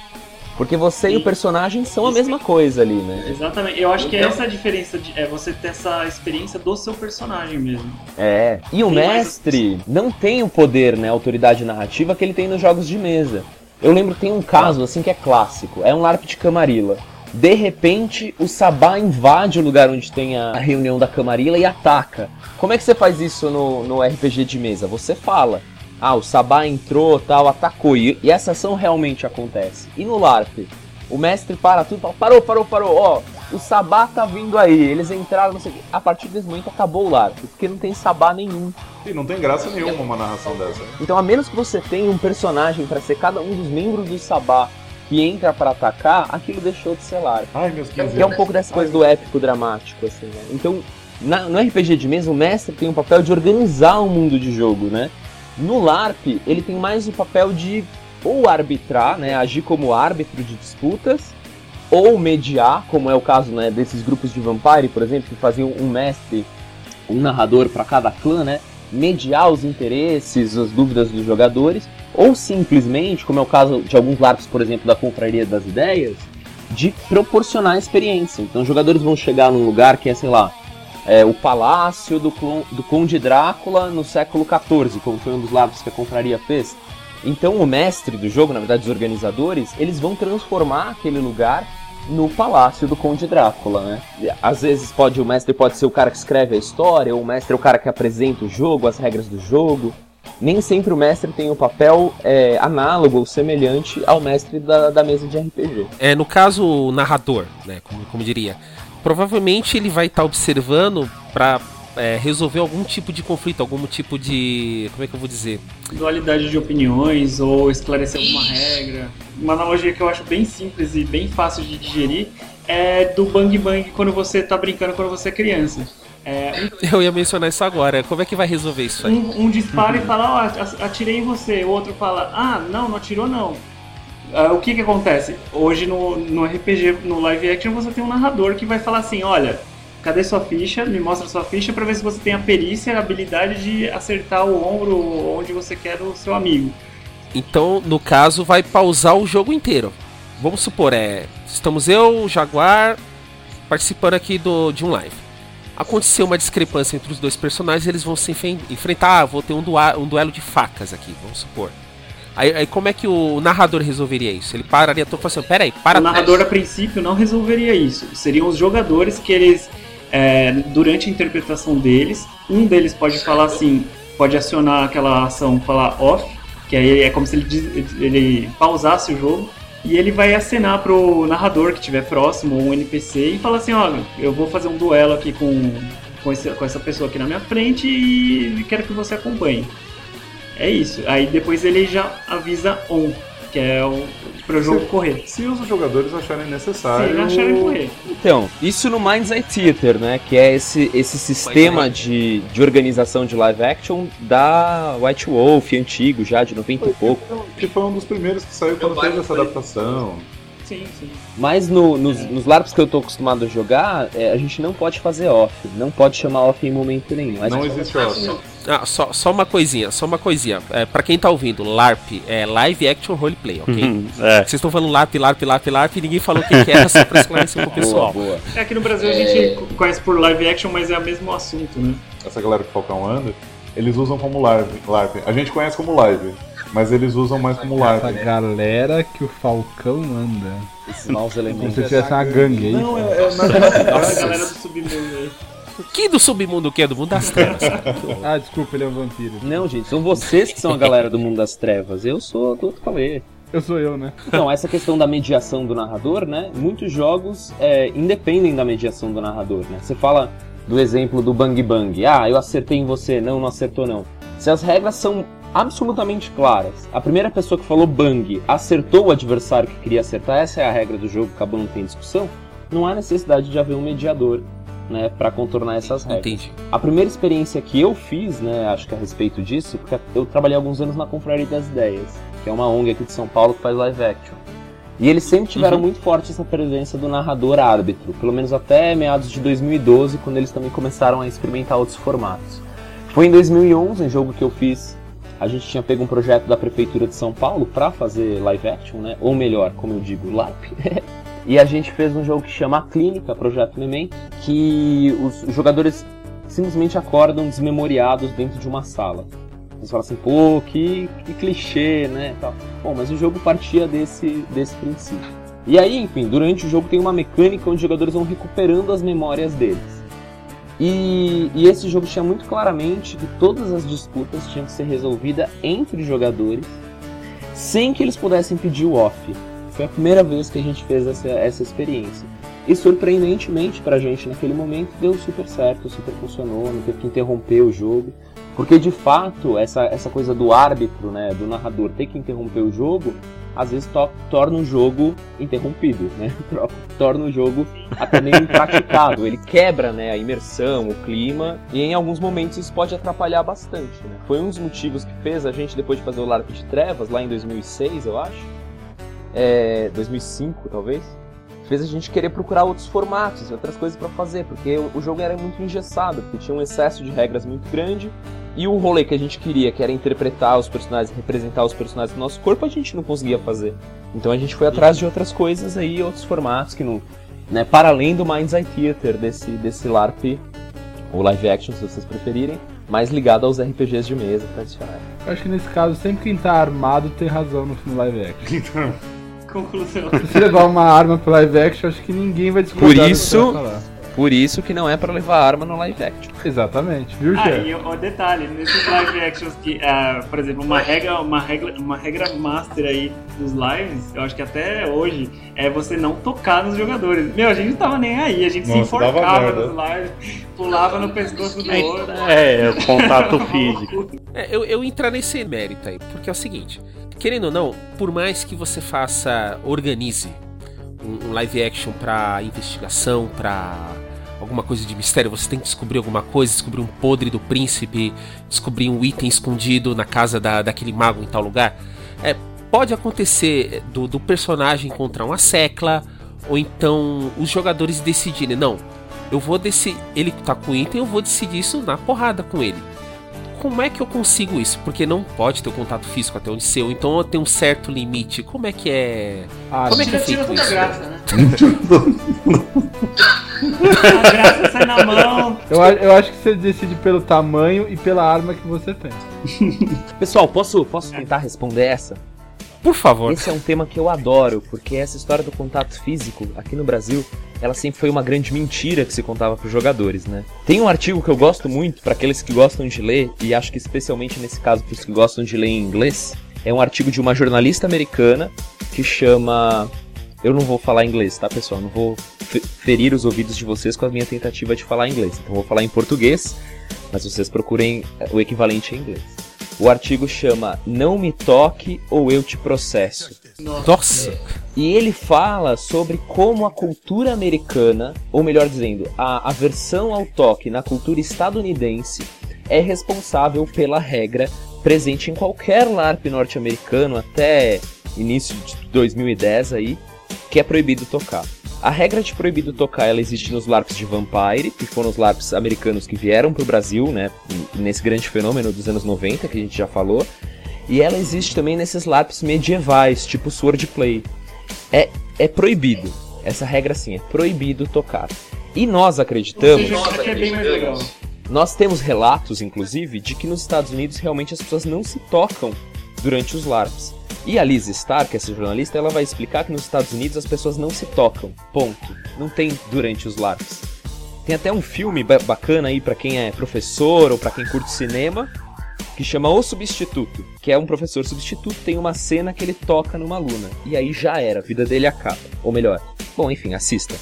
Porque você e Sim. o personagem são a mesma coisa ali, né? Exatamente. Eu acho que Então- essa é a diferença de é você ter essa experiência do seu personagem mesmo. É. E o Tem mais mestre não tem o poder, né, a autoridade narrativa que ele tem nos jogos de mesa. Eu lembro que tem um caso assim que é clássico, é um LARP de Camarilla. De repente, o Sabá invade o lugar onde tem a reunião da Camarilla e ataca. Como é que você faz isso no, no RPG de mesa? Você fala. Ah, o Sabá entrou, tal, atacou. E, e essa ação realmente acontece. E no LARP? O mestre para tudo e fala, parou, parou, parou, ó, o Sabá tá vindo aí, eles entraram, não sei o quê. A partir desse momento acabou o LARP, porque não tem Sabá nenhum. E não tem graça nenhuma uma narração dessa. Então, a menos que você tenha um personagem para ser cada um dos membros do Sabá que entra para atacar, aquilo deixou de ser LARP. Ai, meus 15 Que é um pouco dessa coisa do épico dramático, assim, né? Então, na- no RPG de mesa, o mestre tem o papel de organizar o mundo de jogo, né? No LARP, ele tem mais o papel de ou arbitrar, né? Agir como árbitro de disputas, ou mediar, como é o caso né, desses grupos de Vampire, por exemplo, que faziam um mestre, um narrador para cada clã, né? Mediar os interesses, as dúvidas dos jogadores, ou simplesmente, como é o caso de alguns LARPs, por exemplo, da Confraria das Ideias, de proporcionar experiência. Então, os jogadores vão chegar num lugar que é, sei lá, é, o palácio do, do Conde Drácula no século XIV, como foi um dos LARPs que a Confraria fez. Então, o mestre do jogo, na verdade, os organizadores, eles vão transformar aquele lugar no palácio do Conde Drácula, né? Às vezes pode o mestre pode ser o cara que escreve a história, ou o mestre é o cara que apresenta o jogo, as regras do jogo. Nem sempre o mestre tem um papel é, análogo ou semelhante ao mestre da, da mesa de RPG. É, no caso, o narrador, né, como, como diria, provavelmente ele vai estar observando pra é, resolver algum tipo de conflito, algum tipo de. Como é que eu vou dizer? Dualidade de opiniões ou esclarecer alguma regra. Uma analogia que eu acho bem simples e bem fácil de digerir é do bang bang quando você tá brincando quando você é criança. É, Eu ia mencionar isso agora. Como é que vai resolver isso aí? um, um dispara e fala, ó, at- atirei em você. O outro fala, ah, não, não atirou não. Ah, o que que acontece? Hoje no, no RPG, no live action, você tem um narrador que vai falar assim, olha, cadê sua ficha? Me mostra sua ficha pra ver se você tem a perícia, a habilidade de acertar o ombro onde você quer o seu amigo. Então, no caso, vai pausar o jogo inteiro. Vamos supor, é. Estamos eu, o Jaguar, participando aqui do, de um live. Aconteceu uma discrepância entre os dois personagens, eles vão se enfrentar. Ah, vou ter um, um duelo de facas aqui, vamos supor. Aí, aí como é que o narrador resolveria isso? Ele pararia todo e falaria assim: peraí, para o narrador, a princípio, não resolveria isso. Seriam os jogadores que eles, é, durante a interpretação deles, um deles pode falar assim, pode acionar aquela ação, falar off, que aí é como se ele, ele pausasse o jogo, e ele vai acenar pro narrador que estiver próximo, ou um NPC, e falar assim, ó, eu vou fazer um duelo aqui com, com, esse- com essa pessoa aqui na minha frente e quero que você acompanhe. É isso. Aí depois ele já avisa on, que é o para o jogo correr. Se os jogadores acharem necessário. Se acharem correr. Então, isso no Mind's Eye Theater, né? Que é esse, esse sistema de, de organização de live action da White Wolf, antigo já, de 90 e pouco. Que foi um dos primeiros que saiu quando teve essa adaptação. Sim, sim. Mas no- nos, nos LARPs que eu tô acostumado a jogar, é, a gente não pode fazer off. Não pode chamar off em momento nenhum. Mas Não existe off. Ah, só, só uma coisinha, só uma coisinha. É, pra quem tá ouvindo, LARP é Live Action Roleplay, ok? Uhum, é. Vocês estão falando LARP, LARP, LARP, LARP e ninguém falou o que, que era, só pra esclarecer pro pessoal. Boa, boa. É que no Brasil a gente conhece por live action, mas é o mesmo assunto, né? Essa galera que Falcão anda, eles usam como live. live. A gente conhece como live, mas eles usam mais como Essa live. galera que o Falcão anda. Esses maus Como elementos. se tivesse uma gangue aí. Não, é, é na A galera do submundo aí. Que do submundo o que? Do mundo das trevas. Ah, desculpa, ele é um vampiro. Não, gente, são vocês que são a galera do mundo das trevas. Eu sou do outro calê. Eu sou eu, né? Então, essa questão da mediação do narrador, né? Muitos jogos é, independem da mediação do narrador, né? Você fala do exemplo do Bang Bang. Ah, eu acertei em você. Não, não acertou não. Se as regras são absolutamente claras, a primeira pessoa que falou Bang acertou o adversário que queria acertar, essa é a regra do jogo, acabou não tem discussão, não há necessidade de haver um mediador, né? Pra contornar essas regras. Entendi. A primeira experiência que eu fiz, né, acho que a respeito disso, porque eu trabalhei alguns anos na Confraria das Ideias, que é uma ONG aqui de São Paulo que faz live action. E eles sempre tiveram muito forte essa presença do narrador árbitro, pelo menos até meados de 2012, quando eles também começaram a experimentar outros formatos. Foi em 2011, um jogo que eu fiz. A gente tinha pego um projeto da prefeitura de São Paulo para fazer live action, né? Ou melhor, como eu digo, LARP. e a gente fez um jogo que chama A Clínica, Projeto Memento, que os jogadores simplesmente acordam desmemoriados dentro de uma sala. Você fala assim, pô, que, que clichê, né? Tal. Bom, mas o jogo partia desse, desse princípio. E aí, enfim, durante o jogo tem uma mecânica onde os jogadores vão recuperando as memórias deles. E, e, esse jogo tinha muito claramente que todas as disputas tinham que ser resolvidas entre jogadores sem que eles pudessem pedir o off. Foi a primeira vez que a gente fez essa, essa experiência. E surpreendentemente pra gente naquele momento deu super certo, super funcionou, não teve que interromper o jogo. Porque de fato, essa, essa coisa do árbitro, né, do narrador ter que interromper o jogo, às vezes to torna o jogo interrompido, né? torna o jogo até meio impraticável. Ele quebra né, a imersão, o clima, e em alguns momentos isso pode atrapalhar bastante. Né? Foi um dos motivos que fez a gente, depois de fazer o LARP de Trevas, lá em 2006, eu acho, é, 2005 talvez, fez a gente querer procurar outros formatos, outras coisas para fazer, porque o jogo era muito engessado, porque tinha um excesso de regras muito grande, e o rolê que a gente queria, que era interpretar os personagens, representar os personagens do nosso corpo, a gente não conseguia fazer. Então a gente foi atrás de outras coisas aí, outros formatos que não. Né, para além do Mind's Eye Theater, desse, desse LARP, ou live action, se vocês preferirem, mais ligado aos RPGs de mesa tradicionais. Eu acho que nesse caso, sempre quem tá armado tem razão no filme live action. Então, Conclusão. Se levar uma arma pro live action, acho que ninguém vai discordar. Por do que isso- você vai falar. Por isso que não é pra levar arma no live action. Exatamente, viu, Ah, Gê? e o detalhe, nesses live actions que, ah, por exemplo, uma regra, uma regra, uma regra master aí dos lives, eu acho que até hoje é você não tocar nos jogadores. Meu, a gente não tava nem aí, a gente se Nossa, dava enforcava nos lives, pulava no pescoço do outro. É, é contato físico. É, eu, eu entrar nesse mérito aí, porque é o seguinte, querendo ou não, por mais que você faça, organize um, um live action pra investigação, pra alguma coisa de mistério, você tem que descobrir alguma coisa, descobrir um podre do príncipe, descobrir um item escondido na casa da, daquele mago em tal lugar. É, pode acontecer do, do personagem encontrar uma secla, ou então os jogadores decidirem, não, eu vou decidir, ele tá com o item, eu vou decidir isso na porrada com ele como é que eu consigo isso? Porque não pode ter o contato físico até onde seu, então eu tenho um certo limite. Como é que é. Ah, Como é que é feito toda a isso? graça, né? a graça sai na mão. eu, eu acho que você decide pelo tamanho e pela arma que você tem. Pessoal, posso, posso tentar responder essa? Por favor. Esse é um tema que eu adoro, porque essa história do contato físico aqui no Brasil, ela sempre foi uma grande mentira que se contava para os jogadores, né? Tem um artigo que eu gosto muito para aqueles que gostam de ler e acho que especialmente nesse caso para os que gostam de ler em inglês, é um artigo de uma jornalista americana que chama eu não vou falar inglês, tá, pessoal? Não vou fe- ferir os ouvidos de vocês com a minha tentativa de falar inglês. Então vou falar em português, mas vocês procurem o equivalente em inglês. O artigo chama Não me toque ou eu te processo. Nossa. E ele fala sobre como a cultura americana, ou melhor dizendo, a aversão ao toque na cultura estadunidense é responsável pela regra presente em qualquer LARP norte-americano até início de 2010 aí, que é proibido tocar. A regra de proibido tocar, ela existe nos LARPs de Vampire, que foram os LARPs americanos que vieram pro Brasil, né, nesse grande fenômeno dos anos 90, que a gente já falou. E ela existe também nesses LARPs medievais, tipo Swordplay. É, é proibido. Essa regra sim, é proibido tocar. E nós acreditamos. seja, é. Nós temos relatos, inclusive, de que nos Estados Unidos realmente as pessoas não se tocam durante os LARPs. E a Liz Stark, essa jornalista, ela vai explicar que nos Estados Unidos as pessoas não se tocam. Ponto. Não tem durante os LARPs. Tem até um filme ba- bacana aí pra quem é professor ou pra quem curte cinema, que chama O Substituto, que é um professor substituto, tem uma cena que ele toca numa aluna. E aí já era, a vida dele acaba. Ou melhor, bom, enfim, assista.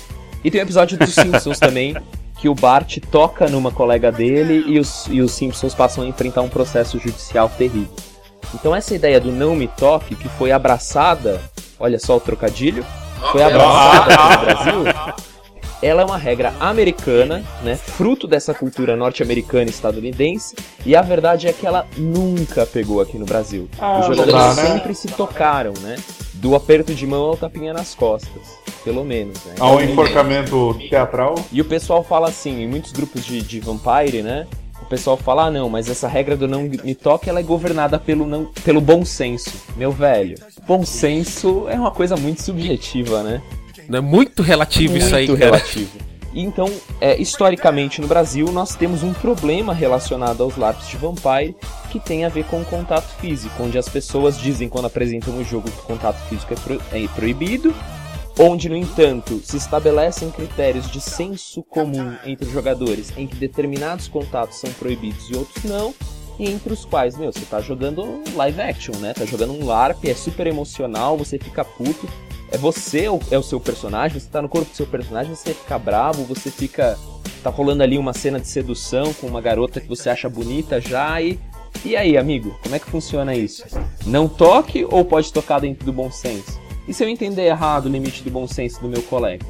E tem um episódio dos Simpsons também, que o Bart toca numa colega dele e os, e os Simpsons passam a enfrentar um processo judicial terrível. Então essa ideia do não me toque, que foi abraçada, olha só o trocadilho, foi abraçada aqui no Brasil, ela é uma regra americana, né, fruto dessa cultura norte-americana e estadunidense, e a verdade é que ela nunca pegou aqui no Brasil. Ah, Os jogadores né? sempre se tocaram, né, do aperto de mão ao tapinha nas costas, pelo menos, né. Ao enforcamento teatral. E o pessoal fala assim, em muitos grupos de, de Vampire, né? O pessoal fala, ah não, mas essa regra do não me toque, ela é governada pelo, não, pelo bom senso. Meu velho, bom senso é uma coisa muito subjetiva, né? É muito relativo muito isso aí, cara. relativo. Então, é, historicamente no Brasil, nós temos um problema relacionado aos LARPs de Vampire que tem a ver com o contato físico, onde as pessoas dizem quando apresentam o jogo que o contato físico é, pro- é proibido, onde, no entanto, se estabelecem critérios de senso comum entre jogadores em que determinados contatos são proibidos e outros não, e entre os quais, meu, você tá jogando live action, né? Tá jogando um LARP, é super emocional, você fica puto, é você é o seu personagem, você tá no corpo do seu personagem, você fica bravo, você fica. Tá rolando ali uma cena de sedução com uma garota que você acha bonita já e. E aí, amigo, como é que funciona isso? Não toque ou pode tocar dentro do bom senso? E se eu entender errado o limite do bom senso do meu colega?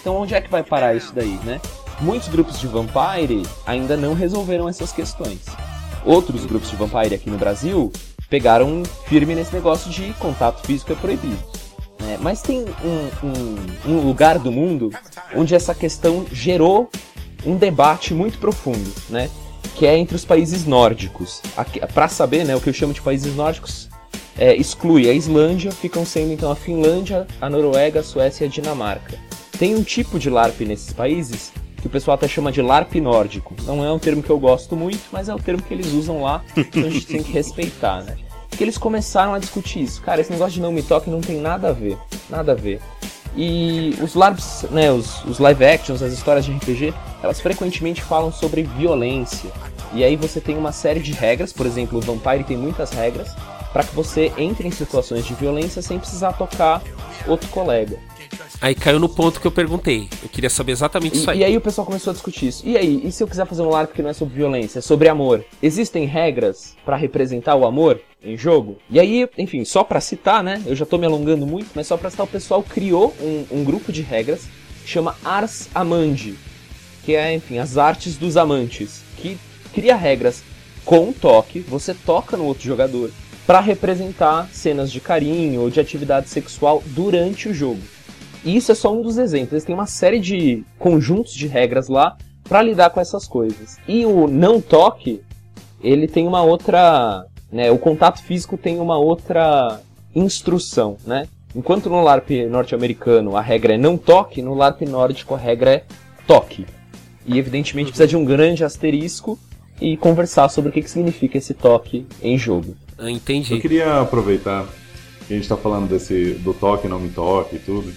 Então onde é que vai parar isso daí, né? Muitos grupos de Vampire ainda não resolveram essas questões. Outros grupos de Vampire aqui no Brasil pegaram firme nesse negócio de contato físico é proibido. né? Mas tem um, um- um lugar do mundo onde essa questão gerou um debate muito profundo, né? Que é entre os países nórdicos. Para saber, né, o que eu chamo de países nórdicos é, exclui a Islândia, ficam sendo então a Finlândia, a Noruega, a Suécia e a Dinamarca. Tem um tipo de LARP nesses países que o pessoal até chama de LARP nórdico. Não é um termo que eu gosto muito, mas é o termo que eles usam lá, então a gente tem que respeitar, né? Que eles começaram a discutir isso. Cara, esse negócio de não me toque não tem nada a ver. Nada a ver. E os LARPs, né, os, os live actions, as histórias de RPG, elas frequentemente falam sobre violência. E aí você tem uma série de regras, por exemplo, o Vampire tem muitas regras, para que você entre em situações de violência sem precisar tocar outro colega. Aí caiu no ponto que eu perguntei. Eu queria saber exatamente isso E, aí. e aí o pessoal começou a discutir isso. E aí, e se eu quiser fazer um LARP que não é sobre violência, é sobre amor? Existem regras para representar o amor em jogo? E aí, enfim, só pra citar, né? Eu já tô me alongando muito, mas só pra citar, o pessoal criou um, um grupo de regras que chama Ars Amandi, que é, enfim, as artes dos amantes, que cria regras com toque, você toca no outro jogador, para representar cenas de carinho ou de atividade sexual durante o jogo. E isso é só um dos exemplos. Eles têm uma série de conjuntos de regras lá para lidar com essas coisas. E o não toque, ele tem uma outra, né, o contato físico tem uma outra instrução, né? Enquanto no LARP norte-americano a regra é não toque, no LARP nórdico a regra é toque. E evidentemente precisa de um grande asterisco e conversar sobre o que, que significa esse toque em jogo. Ah, entendi. Eu queria aproveitar que a gente está falando desse do toque, não me toque e tudo,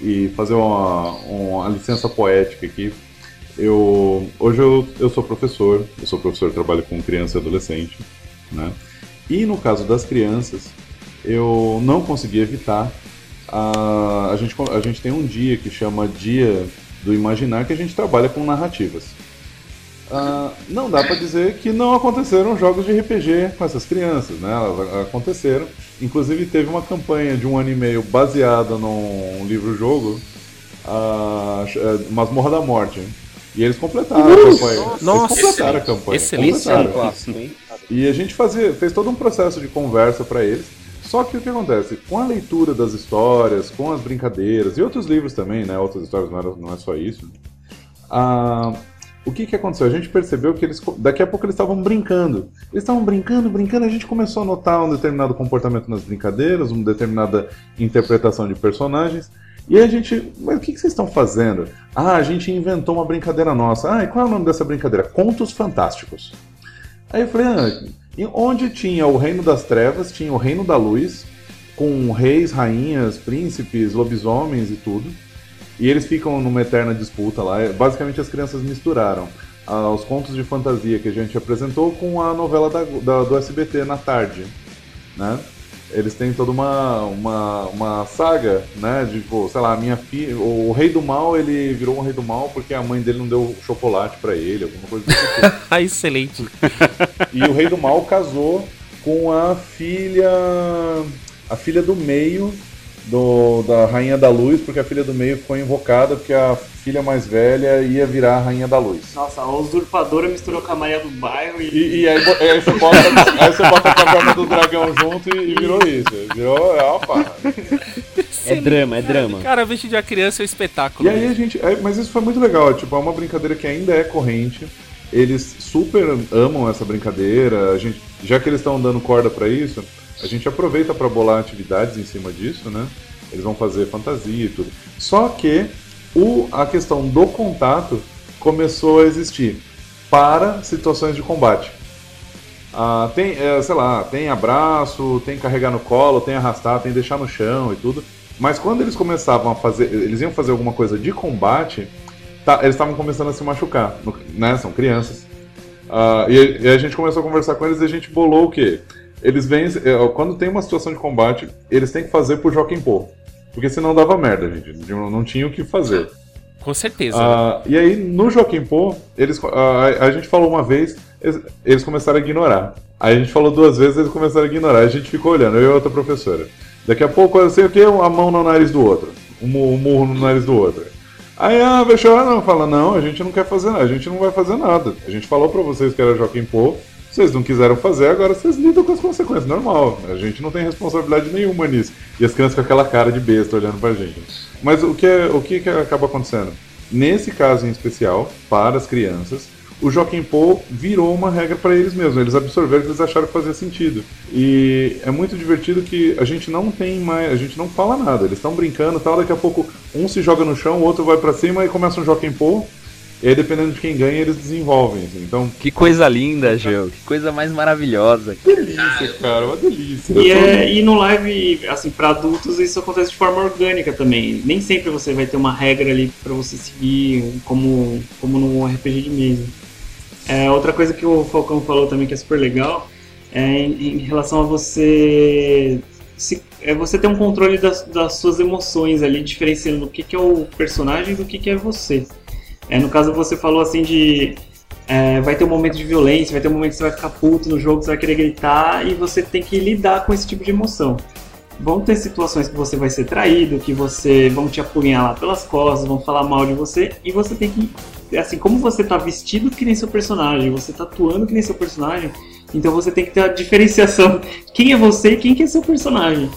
e fazer uma, uma licença poética aqui. Eu, hoje eu, eu sou professor, eu sou professor, trabalho com criança e adolescente, né? E no caso das crianças, eu não consegui evitar. A, a, gente, a gente tem um dia que chama Dia do Imaginar, que a gente trabalha com narrativas. Ah, não dá pra dizer que não aconteceram jogos de RPG com essas crianças, né? Elas aconteceram. Inclusive teve uma campanha de um ano e meio baseada num livro-jogo, a Masmorra da Morte. E eles completaram a campanha. Nossa, eles completaram a campanha. excelente. É completaram. clássico, hein? E a gente fazia, fez todo um processo de conversa para eles. Só que o que acontece? Com a leitura das histórias, com as brincadeiras e outros livros também, né? Outras histórias não, era, não é só isso. Ah, o que, que aconteceu? A gente percebeu que eles, daqui a pouco eles estavam brincando. Eles estavam brincando, brincando, a gente começou a notar um determinado comportamento nas brincadeiras, uma determinada interpretação de personagens. E a gente, mas o que, que vocês estão fazendo? Ah, a gente inventou uma brincadeira nossa. Ah, e qual é o nome dessa brincadeira? Contos Fantásticos. Aí eu falei, ah, onde tinha o Reino das Trevas, tinha o Reino da Luz, com reis, rainhas, príncipes, lobisomens e tudo. E eles ficam numa eterna disputa lá. Basicamente as crianças misturaram ah, os contos de fantasia que a gente apresentou com a novela da, da- do SBT na tarde, né? Eles têm toda uma, uma, uma saga, né? De, tipo, sei lá, a minha filha, o rei do mal, ele virou um rei do mal porque a mãe dele não deu chocolate pra ele, alguma coisa desse tipo. Ah, excelente. E o rei do mal casou com a filha. A filha do meio do, da Rainha da Luz, porque a filha do meio foi invocada porque a filha mais velha ia virar a Rainha da Luz. Nossa, a usurpadora misturou com a Maria do bairro e. E, e aí, aí você bota, aí você bota a caverna do dragão junto e, e virou isso. Virou. É uma farra. É drama, é drama. Cara, vestir de uma criança é um espetáculo. E aí a gente. é, mas isso foi muito legal. Tipo, é uma brincadeira que ainda é corrente. eles super amam essa brincadeira. A gente, já que eles estão dando corda para isso, a gente aproveita para bolar atividades em cima disso, né? Eles vão fazer fantasia e tudo. Só que o, a questão do contato começou a existir para situações de combate. Ah, tem, é, sei lá, tem abraço, tem carregar no colo, tem arrastar, tem deixar no chão e tudo. Mas quando eles começavam a fazer, eles iam fazer alguma coisa de combate, tá, eles estavam começando a se machucar, né? São crianças. Ah, e, e a gente começou a conversar com eles e a gente bolou o quê? Eles vêm, é, quando tem uma situação de combate, eles têm que fazer por Joaquim Pô. Porque senão dava merda, gente. Não, tinha o que fazer. Com certeza. Ah, e aí, no Joaquim Pô, eles, ah, a, a gente falou uma vez, eles, eles começaram a ignorar. Aí a gente falou duas vezes, eles começaram a ignorar. A gente ficou olhando, eu e a outra professora. Daqui a pouco, eu sei o que, a mão no nariz do outro. Um, um murro no nariz do outro. Aí a Vexora não fala, não, a gente não quer fazer nada, a gente não vai fazer nada. A gente falou pra vocês que era Joaquim Pô, vocês não quiseram fazer, agora vocês lidam com as consequências, normal. A gente não tem responsabilidade nenhuma nisso. E as crianças com aquela cara de besta olhando pra gente. Mas o que, é, o que, que acaba acontecendo? Nesse caso em especial, para as crianças, o Joaquim Pô virou uma regra para eles mesmos. Eles absorveram que eles acharam que fazia sentido. E é muito divertido que a gente não tem mais, a gente não fala nada. Eles estão brincando, tal. Daqui a pouco um se joga no chão, o outro vai para cima e começa um Joaquim Pô. E aí, dependendo de quem ganha, eles desenvolvem. assim. Então, Que coisa linda, Geo. Que coisa mais maravilhosa. delícia, cara, uma delícia. E, é, e no live, assim, para adultos isso acontece de forma orgânica também. Nem sempre você vai ter uma regra ali para você seguir, como, como no RPG de mesa. É, outra coisa que o Falcão falou também que é super legal é em, em relação a você se- é você ter um controle das, das suas emoções ali, diferenciando o que, que é o personagem do que, que é você. É, no caso você falou assim de é, vai ter um momento de violência, vai ter um momento que você vai ficar puto no jogo, você vai querer gritar e você tem que lidar com esse tipo de emoção. Vão ter situações que você vai ser traído, que você vão te apunhalar pelas costas, vão falar mal de você e você tem que, assim, como você tá vestido que nem seu personagem, você tá atuando que nem seu personagem, então você tem que ter a diferenciação quem é você e quem que é seu personagem.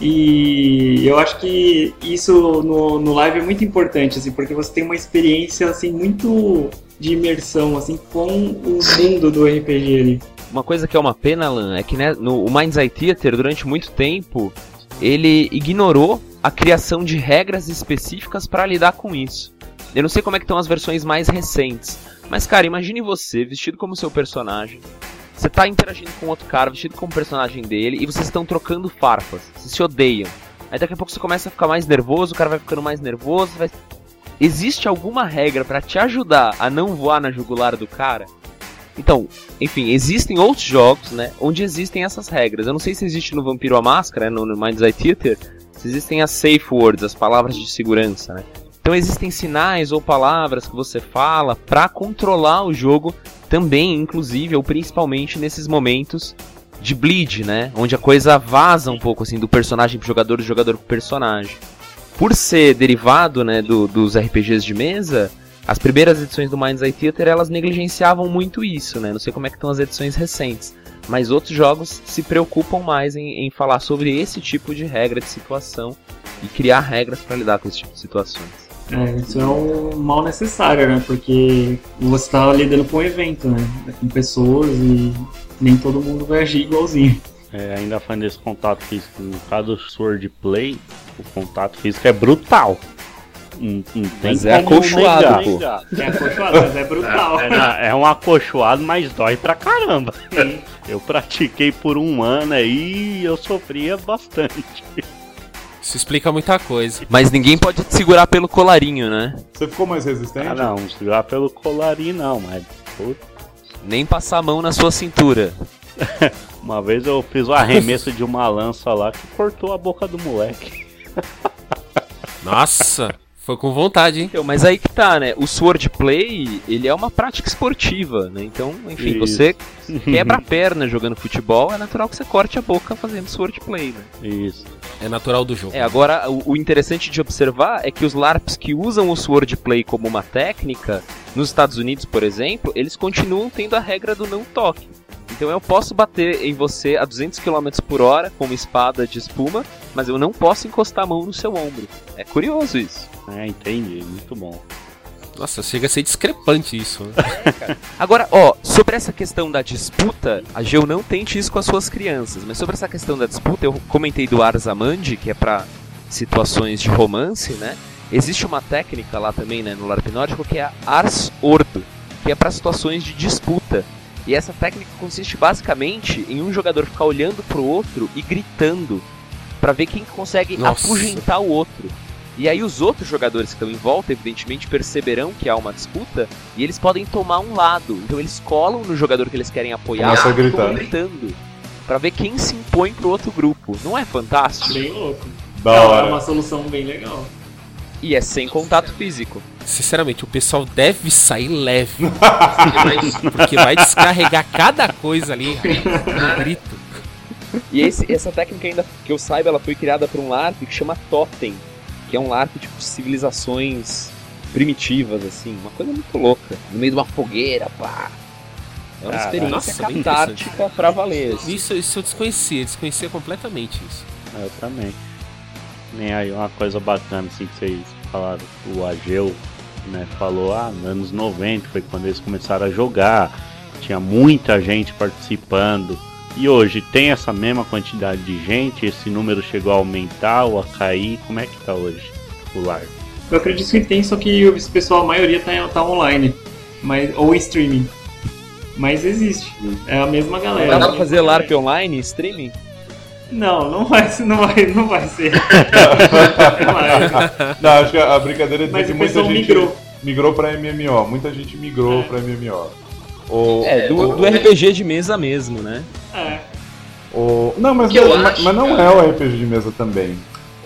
E eu acho que isso no, no live é muito importante, assim, porque você tem uma experiência assim muito de imersão assim com o mundo do RPG ali. Uma coisa que é uma pena, Alan, é que né, no o Mind's Eye Theater, durante muito tempo, ele ignorou a criação de regras específicas para lidar com isso. Eu não sei como é que estão as versões mais recentes, mas cara, imagine você vestido como seu personagem. Você tá interagindo com outro cara vestido como personagem dele e vocês estão trocando farpas. Vocês se odeiam. Aí daqui a pouco você começa a ficar mais nervoso, o cara vai ficando mais nervoso, vai... Existe alguma regra para te ajudar a não voar na jugular do cara? Então, enfim, existem outros jogos, né, onde existem essas regras. Eu não sei se existe no Vampiro a Máscara, né, no, no Mind's Eye Theater, se existem as safe words, as palavras de segurança, né. Então existem sinais ou palavras que você fala para controlar o jogo também, inclusive, ou principalmente nesses momentos de bleed, né, onde a coisa vaza um pouco assim do personagem pro jogador, do jogador pro personagem. Por ser derivado, né, do- dos RPGs de mesa, as primeiras edições do Mind's Eye Theater, elas negligenciavam muito isso, né? Não sei como é que estão as edições recentes. Mas outros jogos se preocupam mais em, em falar sobre esse tipo de regra de situação e criar regras para lidar com esse tipo de situações. É, isso é um mal necessário, né? Porque você tá lidando com um evento, né? Com pessoas e nem todo mundo vai agir igualzinho. É, ainda falando desse contato físico, no caso do Swordplay, o contato físico é brutal. Não, não tem Mas é acolchoado, pô. É acolchoado, mas é brutal. É, é um acolchoado, mas dói pra caramba. Eu pratiquei por um ano aí e eu sofria bastante. Isso explica muita coisa. Mas ninguém pode te segurar pelo colarinho, né? Você ficou mais resistente? Ah, não, segurar pelo colarinho não, mas puta, Nem passar a mão na sua cintura. uma vez eu fiz o arremesso de uma lança lá que cortou a boca do moleque. Nossa, foi com vontade, hein? Então, mas aí que tá, né? O swordplay, ele é uma prática esportiva, né? Então, enfim, Isso. você quebra a perna jogando futebol, é natural que você corte a boca fazendo swordplay, né? Isso. É natural do jogo. É, agora, o, o interessante de observar é que os LARPs que usam o swordplay como uma técnica, nos Estados Unidos, por exemplo, eles continuam tendo a regra do não toque. Então eu posso bater em você a 200 km por hora com uma espada de espuma, mas eu não posso encostar a mão no seu ombro. É curioso isso. É, entendi, muito bom. Nossa, chega a ser discrepante isso. né? Agora, ó, sobre essa questão da disputa, a Geo não tente isso com as suas crianças, mas sobre essa questão da disputa, eu comentei do Arzamandi, que é pra situações de romance, né? Existe uma técnica lá também, né, no LARP nórdico, que é a Ars Ordo, que é pra situações de disputa. E essa técnica consiste basicamente em um jogador ficar olhando pro outro e gritando pra ver quem consegue Nossa. afugentar o outro. E aí os outros jogadores que estão em volta, evidentemente, perceberão que há uma disputa e eles podem tomar um lado. Então eles colam no jogador que eles querem apoiar e gritar. gritando. Pra ver quem se impõe pro outro grupo. Não é fantástico? Bem louco. Da Não, hora. É uma solução bem legal. E é sem contato físico. Sinceramente, o pessoal deve sair leve. Porque vai- Porque vai descarregar cada coisa ali no grito. E esse- essa técnica ainda, que eu saiba, ela foi criada por um LARP que chama Totem. Que é um LARP tipo de civilizações primitivas, assim. Uma coisa muito louca. No meio de uma fogueira, pá. É uma Ah, experiência nossa, bem catártica pra valer. assim. Isso, isso eu desconhecia, desconhecia completamente isso. É, Eu também. Nem aí uma coisa bacana assim que vocês falaram, o Ageu, né, falou, ah, nos anos 90 foi quando eles começaram a jogar, tinha muita gente participando. E hoje tem essa mesma quantidade de gente, esse número chegou a aumentar ou a cair, como é que tá hoje o LARP? Eu acredito que tem, só que esse pessoal, a maioria tá, tá online. Mas, ou em streaming. Mas existe. É a mesma galera. Dá pra fazer LARP online, streaming? Não, não vai, ser- não vai, não vai ser. Não acho que a brincadeira é dizer Mas que o muita gente migrou. migrou pra MMO. Muita gente migrou É. pra MMO. O, É, do, o- do RPG de mesa mesmo, né? É. o- não, mas, eu mas, acho, mas não é o RPG de mesa também.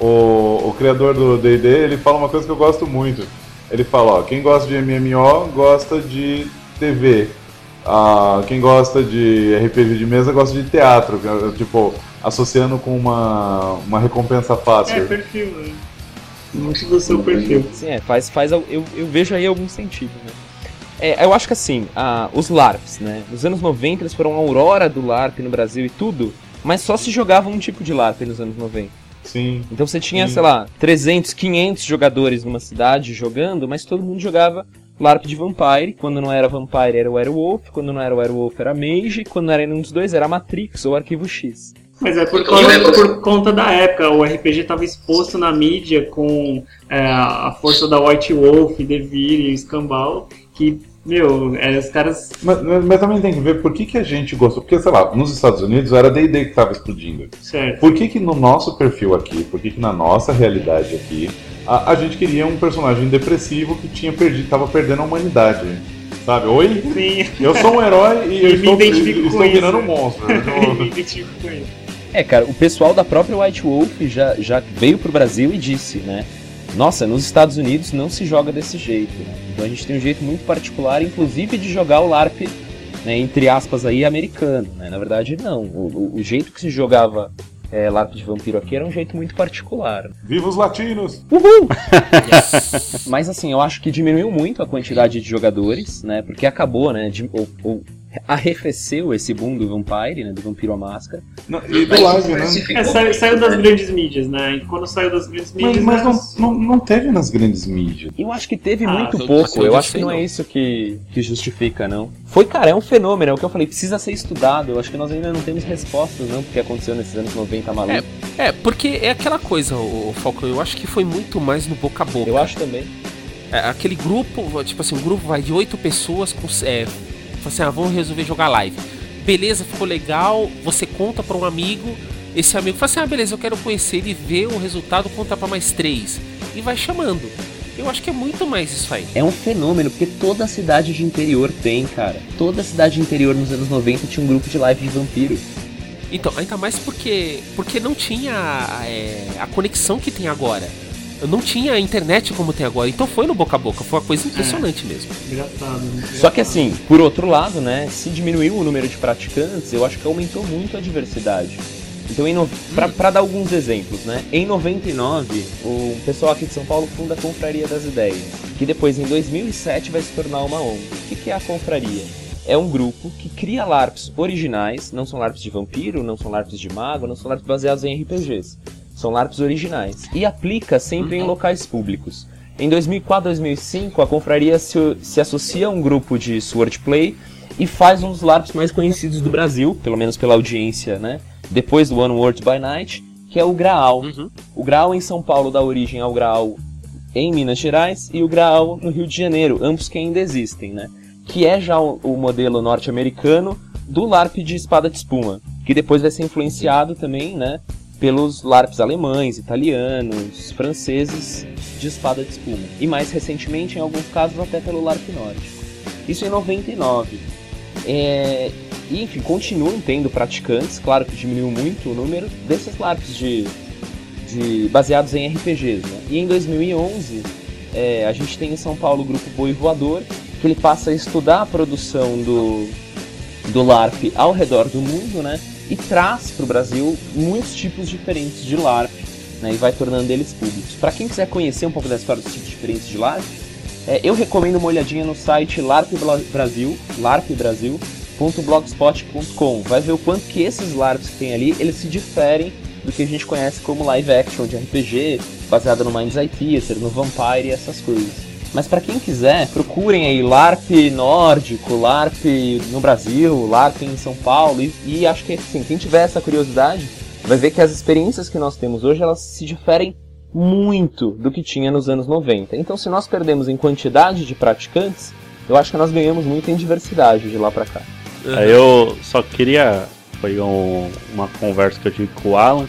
O, o criador do D&D, ele fala uma coisa que eu gosto muito. Ele fala, ó, quem gosta de MMO gosta de TV. Ah, quem gosta de RPG de mesa gosta de teatro. é, Tipo, associando com uma, uma recompensa É fácil. perfil, né? Muito do seu perfil. Sim, é, faz, faz eu, eu vejo aí algum sentido, né? É, eu acho que assim, a- os LARPs, né? Nos anos 90 eles foram a aurora do LARP no Brasil e tudo, mas só se jogava um tipo de LARP nos anos 90. Sim. Então você tinha, Sim. sei lá, 300, 500 jogadores numa cidade jogando, mas todo mundo jogava LARP de Vampire. Quando não era Vampire era Werewolf, quando não era Werewolf era Mage, quando não era nenhum dos dois era Matrix ou Arquivo X. Mas é por, causa- por conta da época, o RPG estava exposto na mídia com é, a força da White Wolf, Devir e Scambal, que, meu, é, os caras. Mas, mas- também tem que ver por que, que a gente gostou. Porque, sei lá, nos Estados Unidos era D&D que tava explodindo. Certo. Por que que no nosso perfil aqui, por que que na nossa realidade aqui, a, a gente queria um personagem depressivo que tinha perdido, tava perdendo a humanidade. Sabe? Oi? Sim, Eu sou um herói e eu Eu me estou, identifico com estou isso. virando um monstro. Eu eu tô- me identifico com isso. É, cara, o pessoal da própria White Wolf já, já veio pro Brasil e disse, né? Nossa, nos Estados Unidos não se joga desse jeito, né? Então a gente tem um jeito muito particular, inclusive de jogar o LARP, né, entre aspas aí, americano, né? Na verdade, não. O, o- o jeito que se jogava é, LARP de vampiro aqui era um jeito muito particular. Viva os latinos! Uhul! Mas assim, eu acho que diminuiu muito a quantidade de jogadores, né? Porque acabou, né? De, ou, ou arrefeceu esse boom do Vampire, né? Do Vampiro à Máscara. Não, e do Mas live, né? É, saiu, saiu das grandes mídias, né? E quando saiu das grandes Mas, mídias. mas era- não, não, não teve nas grandes mídias. Eu acho que teve Ah, muito pouco. eu acho que não, não. é isso que, que justifica, não. Foi, cara, é um fenômeno. É o que eu falei, precisa ser estudado. Eu acho que nós ainda não temos respostas, não, porque aconteceu nesses anos 90 maluco. É, porque é aquela coisa, o Falcão, eu acho que foi muito mais no boca a boca. Eu acho também. É, aquele grupo, tipo assim, um grupo vai de oito pessoas com. É, assim, ah, vamos resolver jogar live. Beleza, ficou legal, você conta pra um amigo, esse amigo fala assim, ah, beleza, eu quero conhecer ele, ver o resultado, conta pra mais três. E vai chamando. Eu acho que é muito mais isso aí. É um fenômeno, porque toda cidade de interior tem, cara. Toda cidade de interior nos anos 90 tinha um grupo de live de vampiro. Então, ainda mais porque porque não tinha é, a conexão que tem agora. Não tinha internet como tem agora. Então foi no boca a boca. Foi uma coisa impressionante mesmo. Engraçado. né? Só que assim, por outro lado, né, se diminuiu o número de praticantes, eu acho que aumentou muito a diversidade. Então, em no... pra, pra dar alguns exemplos, né, em 99, o pessoal aqui de São Paulo funda a Confraria das Ideias, que depois, em 2007, vai se tornar uma ONG. O que, que é a Confraria? É um grupo que cria LARPs originais, não são LARPs de vampiro, não são LARPs de mago, não são LARPs baseados em RPGs. São LARPs originais. E aplica sempre em locais públicos. Em 2004, 2005, a confraria se, se associa a um grupo de swordplay e faz um dos LARPs mais conhecidos do Brasil, pelo menos pela audiência, né? Depois do One World by Night, que é o Graal. O Graal em São Paulo dá origem ao Graal em Minas Gerais e o Graal no Rio de Janeiro, ambos que ainda existem, né? Que é já o, o modelo norte-americano do LARP de espada de espuma, que depois vai ser influenciado também, né? Pelos LARPs alemães, italianos, franceses de espada de espuma. E mais recentemente, em alguns casos, até pelo LARP nórdico. Isso em 99. É, e, enfim, continuam tendo praticantes, claro que diminuiu muito o número desses LARPs de, de baseados em RPGs. Né? E em 2011, é, a gente tem em São Paulo o grupo Boi Voador, que ele passa a estudar a produção do, do LARP ao redor do mundo, né? E traz para o Brasil muitos tipos diferentes de LARP, né? E vai tornando eles públicos. Para quem quiser conhecer um pouco da história dos tipos diferentes de LARP, é, eu recomendo uma olhadinha no site LARP Brasil, larpbrasil.blogspot.com. Vai ver o quanto que esses LARPs que tem ali, eles se diferem do que a gente conhece como live action de RPG, baseado no Mind's Eye Theater, no Vampire e essas coisas. Mas para quem quiser, procurem aí LARP nórdico, LARP no Brasil, LARP em São Paulo. E, e acho que assim, quem tiver essa curiosidade vai ver que as experiências que nós temos hoje elas se diferem muito do que tinha nos anos 90. Então, se nós perdemos em quantidade de praticantes, eu acho que nós ganhamos muito em diversidade de lá para cá. Aí eu só queria. Foi um- uma conversa que eu tive com o Alan.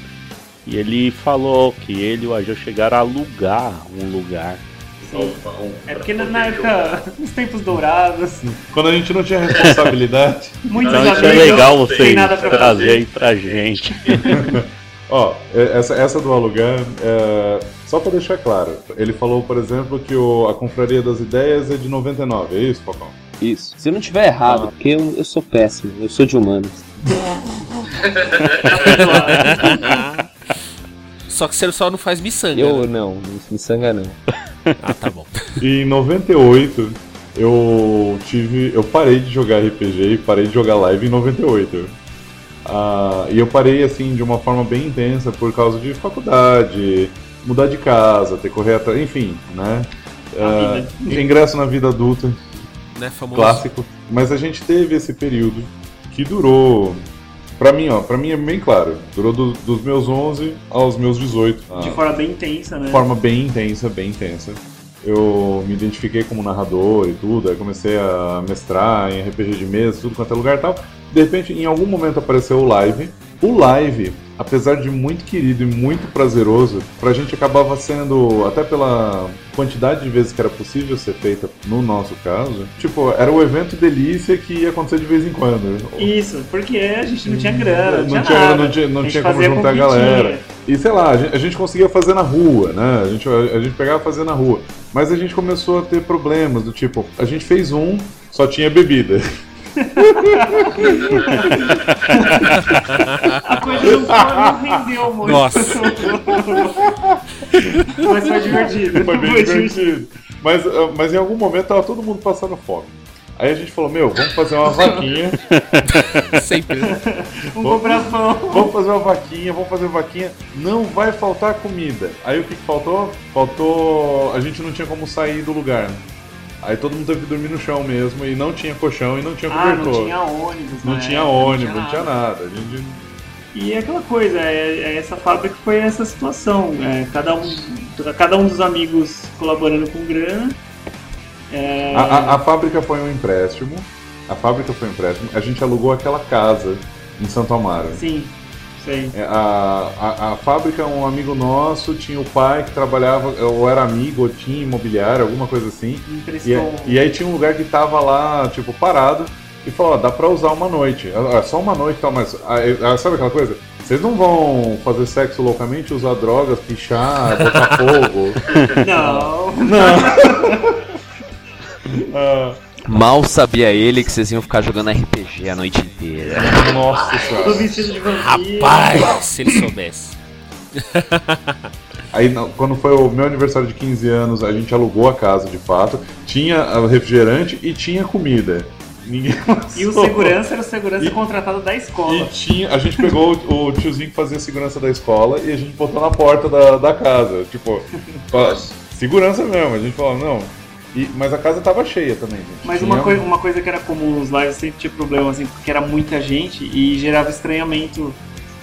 E ele falou que ele e o Agil chegaram a alugar um lugar. É porque na, na época, nos tempos dourados, Quando a gente não tinha responsabilidade. muitos Então isso é legal pra trazer fazer. aí pra gente. Ó, essa, essa do alugar, é, só pra deixar claro, ele falou, por exemplo, que o- a Confraria das Ideias é de 99, é isso, Falcão? Isso. Se eu não tiver errado, porque eu, eu sou péssimo, eu sou de humanos. Só que você só não faz miçanga. Eu né? não, não me sanga não. Ah, tá bom. E em 98, eu tive. Eu parei de jogar RPG e parei de jogar live em 98. Ah, e eu parei assim de uma forma bem intensa por causa de faculdade, mudar de casa, ter que correr atrás, enfim, né? Ah, ingresso na vida adulta, Né, famoso. clássico. Mas a gente teve esse período que durou. Pra mim, ó, pra mim é bem claro. Durou do- dos meus 11 aos meus 18. De Ah, forma bem intensa, né? de forma bem intensa, bem intensa. Eu me identifiquei como narrador e tudo, aí comecei a mestrar em RPG de mesa, tudo quanto é lugar e tal. De repente, em algum momento apareceu o live. O live, apesar de muito querido e muito prazeroso, pra gente acabava sendo, até pela quantidade de vezes que era possível ser feita no nosso caso, tipo, era o evento delícia que ia acontecer de vez em quando. Isso, porque a gente não tinha grana, não, Não tinha, nada. não tinha, não tinha como juntar a galera. E sei lá, a gente, a gente conseguia fazer na rua, né? A gente, a, a gente pegava fazia na rua. Mas a gente começou a ter problemas do tipo, a gente fez um, só tinha bebida. A coisa não, foi, não rendeu muito. Nossa. Mas foi divertido. Foi bem divertido. Mas, ah, mas em algum momento tava todo mundo passando fome. Aí a gente falou, meu, vamos fazer uma vaquinha. Sempre. né? Vamos comprar pão. Vamos fazer uma vaquinha, vamos fazer uma vaquinha. Não vai faltar comida. Aí o que, que faltou? Faltou. A gente não tinha como sair do lugar. Aí todo mundo teve que dormir no chão mesmo. E não tinha colchão e não tinha Ah, cobertor. não tinha ônibus, Não né? tinha ônibus, não tinha nada. A gente E é aquela coisa, é, é essa fábrica foi essa situação. é, cada, um, cada um dos amigos colaborando com grana. É, A, a- a fábrica foi um empréstimo. A fábrica foi um empréstimo. A gente alugou aquela casa em Santo Amaro. Sim, sei. É, A, a, a fábrica, um amigo nosso, tinha o pai que trabalhava, ou era amigo, ou tinha imobiliário, alguma coisa assim. E, e aí tinha um lugar que tava lá, tipo, parado, e falou, ó, dá pra usar uma noite. Ah, Só uma noite e tal, mas aí, ah, sabe aquela coisa? Vocês não vão fazer sexo loucamente, usar drogas, pichar, botar fogo. Não. Ah, Mal sabia ele que vocês iam ficar jogando RPG a noite inteira. nossa senhora. vestido de vampiro. Rapaz, se ele soubesse. Aí quando foi o meu aniversário de 15 anos, a gente alugou a casa de fato, tinha ah, refrigerante e tinha comida. Ninguém E o passou. segurança era o segurança E- contratado da E escola. tinha, a gente pegou o, o tiozinho que fazia segurança da escola e a gente botou na porta da, da casa. Tipo, pra- segurança mesmo. A gente falava, não. E- mas a casa tava cheia também, gente. Mas uma, coi uma coisa que era comum nos lives sempre tinha problema, assim, porque era muita gente e gerava estranhamento.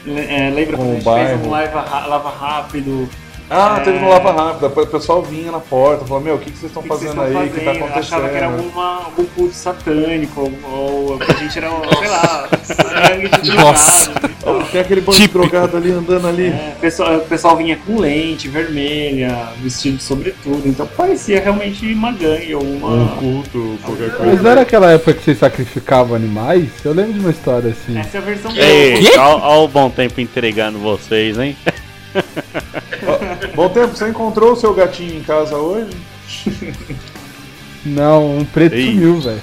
É, lembra Com quando a gente bairro. fez um lava, ra- lava rápido? Ah, É. teve no Lava Rápida. O pessoal vinha na porta, falava, meu, o que, que vocês estão fazendo aí? O que tá acontecendo? Achava que era alguma, algum culto satânico, ou, ou que a gente era, sei lá, gangue de Nossa. Tem aquele bando de drogado ali andando ali. É, o pessoal, o pessoal vinha com lente vermelha, vestido de sobretudo, então parecia realmente uma gangue ou uma. Um culto, qualquer coisa. Mas não era aquela época que vocês sacrificavam animais? Eu lembro de uma história assim. Essa é a versão Ei, ó o bom tempo entregando vocês, hein? Bom tempo, você encontrou o seu gatinho em casa hoje? Não, um preto Ei. sumiu, velho.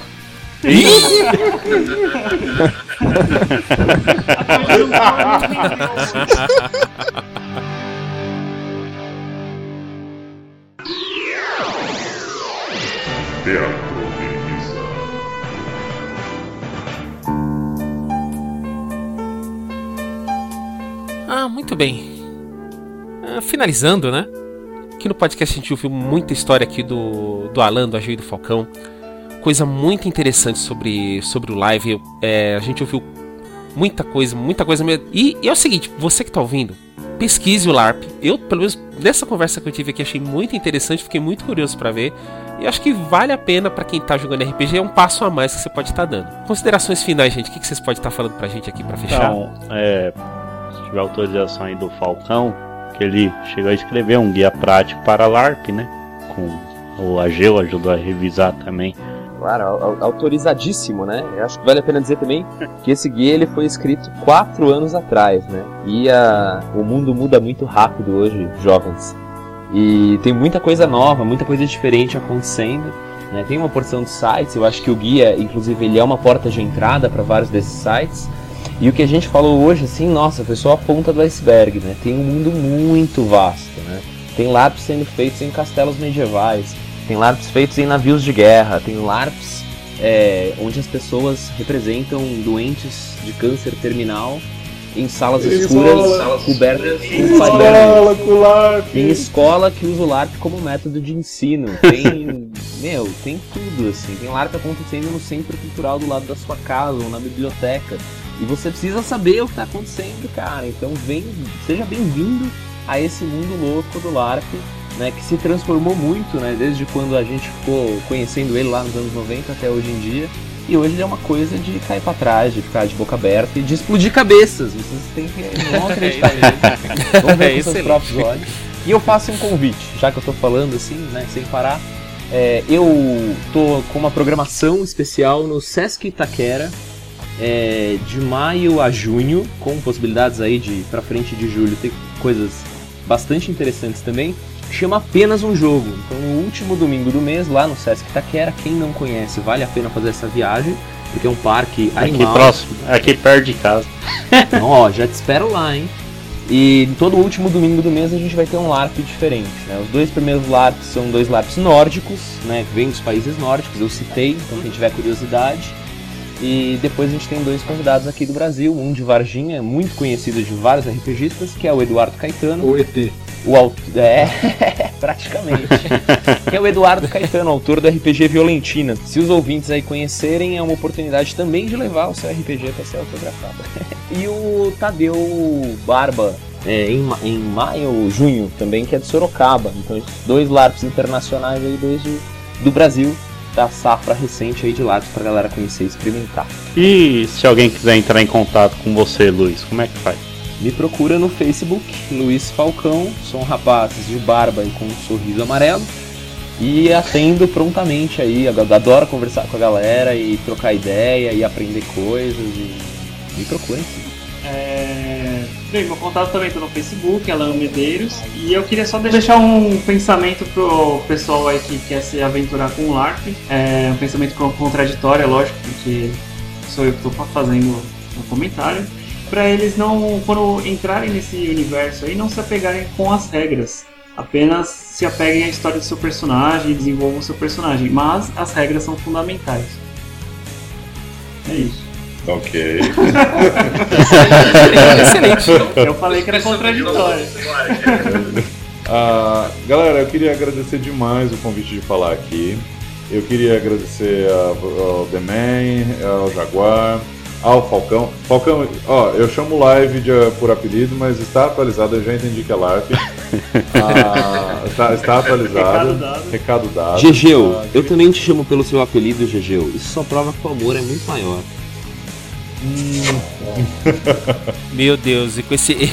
Ah, muito bem. Ah, finalizando, né? Aqui no podcast a gente ouviu muita história aqui do, do Alan, do Agil e do Falcão. Coisa muito interessante sobre, sobre o live. É, a gente ouviu muita coisa, muita coisa mesmo. E, e é o seguinte, você que tá ouvindo, pesquise o LARP. Eu, pelo menos nessa conversa que eu tive aqui, achei muito interessante, fiquei muito curioso pra ver. E acho que vale a pena pra quem tá jogando RPG, é um passo a mais que você pode estar dando. Considerações finais, gente, o que, que vocês podem estar falando pra gente aqui pra fechar? Então, é, se tiver autorização aí do Falcão, que ele chegou a escrever um guia prático para LARP, né? Com o Ageu ajudou a revisar também. Claro, au- au- autorizadíssimo, né? Eu acho que vale a pena dizer também que esse guia ele foi escrito quatro anos atrás, né? E a, o mundo muda muito rápido hoje, jovens. E tem muita coisa nova, muita coisa diferente acontecendo. Né? Tem uma porção de sites, eu acho que o guia, inclusive, ele é uma porta de entrada para vários desses sites. E o que a gente falou hoje, assim, nossa, foi só a ponta do iceberg, né? Tem um mundo muito vasto, né? Tem LARPs sendo feitos em castelos medievais, tem LARPs feitos em navios de guerra, tem LARPs é, onde as pessoas representam doentes de câncer terminal em salas escuras cobertas com Fala com LARP. tem escola que usa o LARP como método de ensino. Tem. meu, tem tudo, assim. Tem LARP acontecendo no centro cultural do lado da sua casa ou na biblioteca. E você precisa saber o que está acontecendo, cara. Então vem, seja bem-vindo a esse mundo louco do LARP, né? Que se transformou muito, né? Desde quando a gente ficou conhecendo ele lá nos anos 90 até hoje em dia. E hoje ele é uma coisa de cair pra trás, de ficar de boca aberta e de explodir cabeças. Vocês têm que não acreditar nisso. Vamos ver É com seus próprios olhos. E eu faço um convite, já que eu tô falando assim, né, sem parar. É, eu tô com uma programação especial no Sesc Itaquera, é, de maio a junho, com possibilidades aí de pra frente de julho ter coisas bastante interessantes também. Chama apenas um jogo. Então, no último domingo do mês, lá no Sesc Itaquera, quem não conhece, vale a pena fazer essa viagem, porque é um parque Aqui animal. próximo, aqui perto de casa. Então, ó, já te espero lá, hein? E todo último domingo do mês a gente vai ter um LARP diferente, né? Os dois primeiros LARPs são dois LARPs nórdicos, né? Que vêm dos países nórdicos, eu citei, então quem tiver curiosidade. E depois a gente tem dois convidados aqui do Brasil, um de Varginha, muito conhecido de vários RPGistas, que é o Eduardo Caetano. O ET. O autor. É, praticamente. que é o Eduardo Caetano, autor do RPG Violentina. Se os ouvintes aí conhecerem, é uma oportunidade também de levar o seu RPG para ser autografado. e o Tadeu Barba, é, em, em maio ou junho também, que é de Sorocaba. Então, dois LARPs internacionais aí, dois de- do Brasil, da safra recente aí de LARPs pra galera conhecer e experimentar. E se alguém quiser entrar em contato com você, Luiz, como é que faz? Me procura no Facebook, Luiz Falcão, sou um rapaz de barba e com um sorriso amarelo. E atendo prontamente aí, adoro conversar com a galera e trocar ideia e aprender coisas e me procurem. É... Bem, meu contato também tá no Facebook, Alan Medeiros. E eu queria só deixar um pensamento pro pessoal aí que quer se aventurar com o LARP. É um pensamento con- contraditório, é lógico, porque sou eu que tô fazendo o comentário. Pra eles não, quando entrarem nesse universo aí, não se apegarem com as regras. Apenas se apeguem à história do seu personagem e desenvolvam o seu personagem. Mas as regras são fundamentais. É isso. Ok. Excelente. Eu falei que era contraditório. Ah, galera, eu queria agradecer demais o convite de falar aqui. Eu queria agradecer ao, ao The Man, ao Jaguar, ao Falcão. Falcão, ó, eu chamo live de, por apelido, mas está atualizado, eu já entendi que é LARP. Ah, está, está atualizado. Recado dado. Recado dado. Gegeu, Ah, eu também te chamo pelo seu apelido, Gegeu. Isso só prova que o amor é muito maior. Meu Deus, e com esse,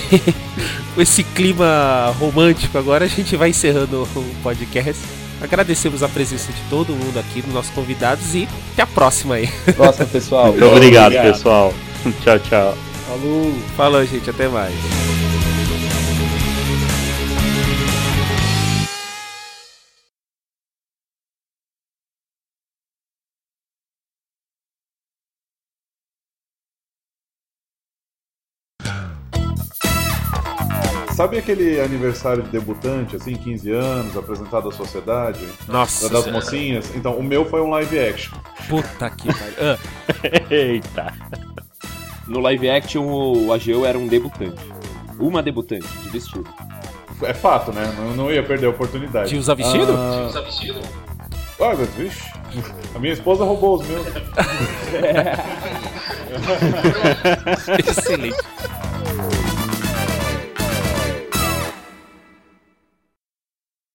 com esse clima romântico agora a gente vai encerrando o podcast. Agradecemos a presença de todo mundo aqui, dos nossos convidados e até a próxima aí. Próximo, pessoal. Muito obrigado, pessoal. tchau, tchau. Falou. Falou, gente, até mais. Sabe aquele aniversário de debutante, assim, 15 anos, apresentado à sociedade? Nossa, das senhora. mocinhas? Então, o meu foi um live action. puta que pariu. Ah, Eita. No live action, o Ageu era um debutante. Uma debutante, de vestido. É fato, né? Não, não ia perder a oportunidade. de usar vestido? Ah, Ah, mas, vixe, a minha esposa roubou os meus. Excelente.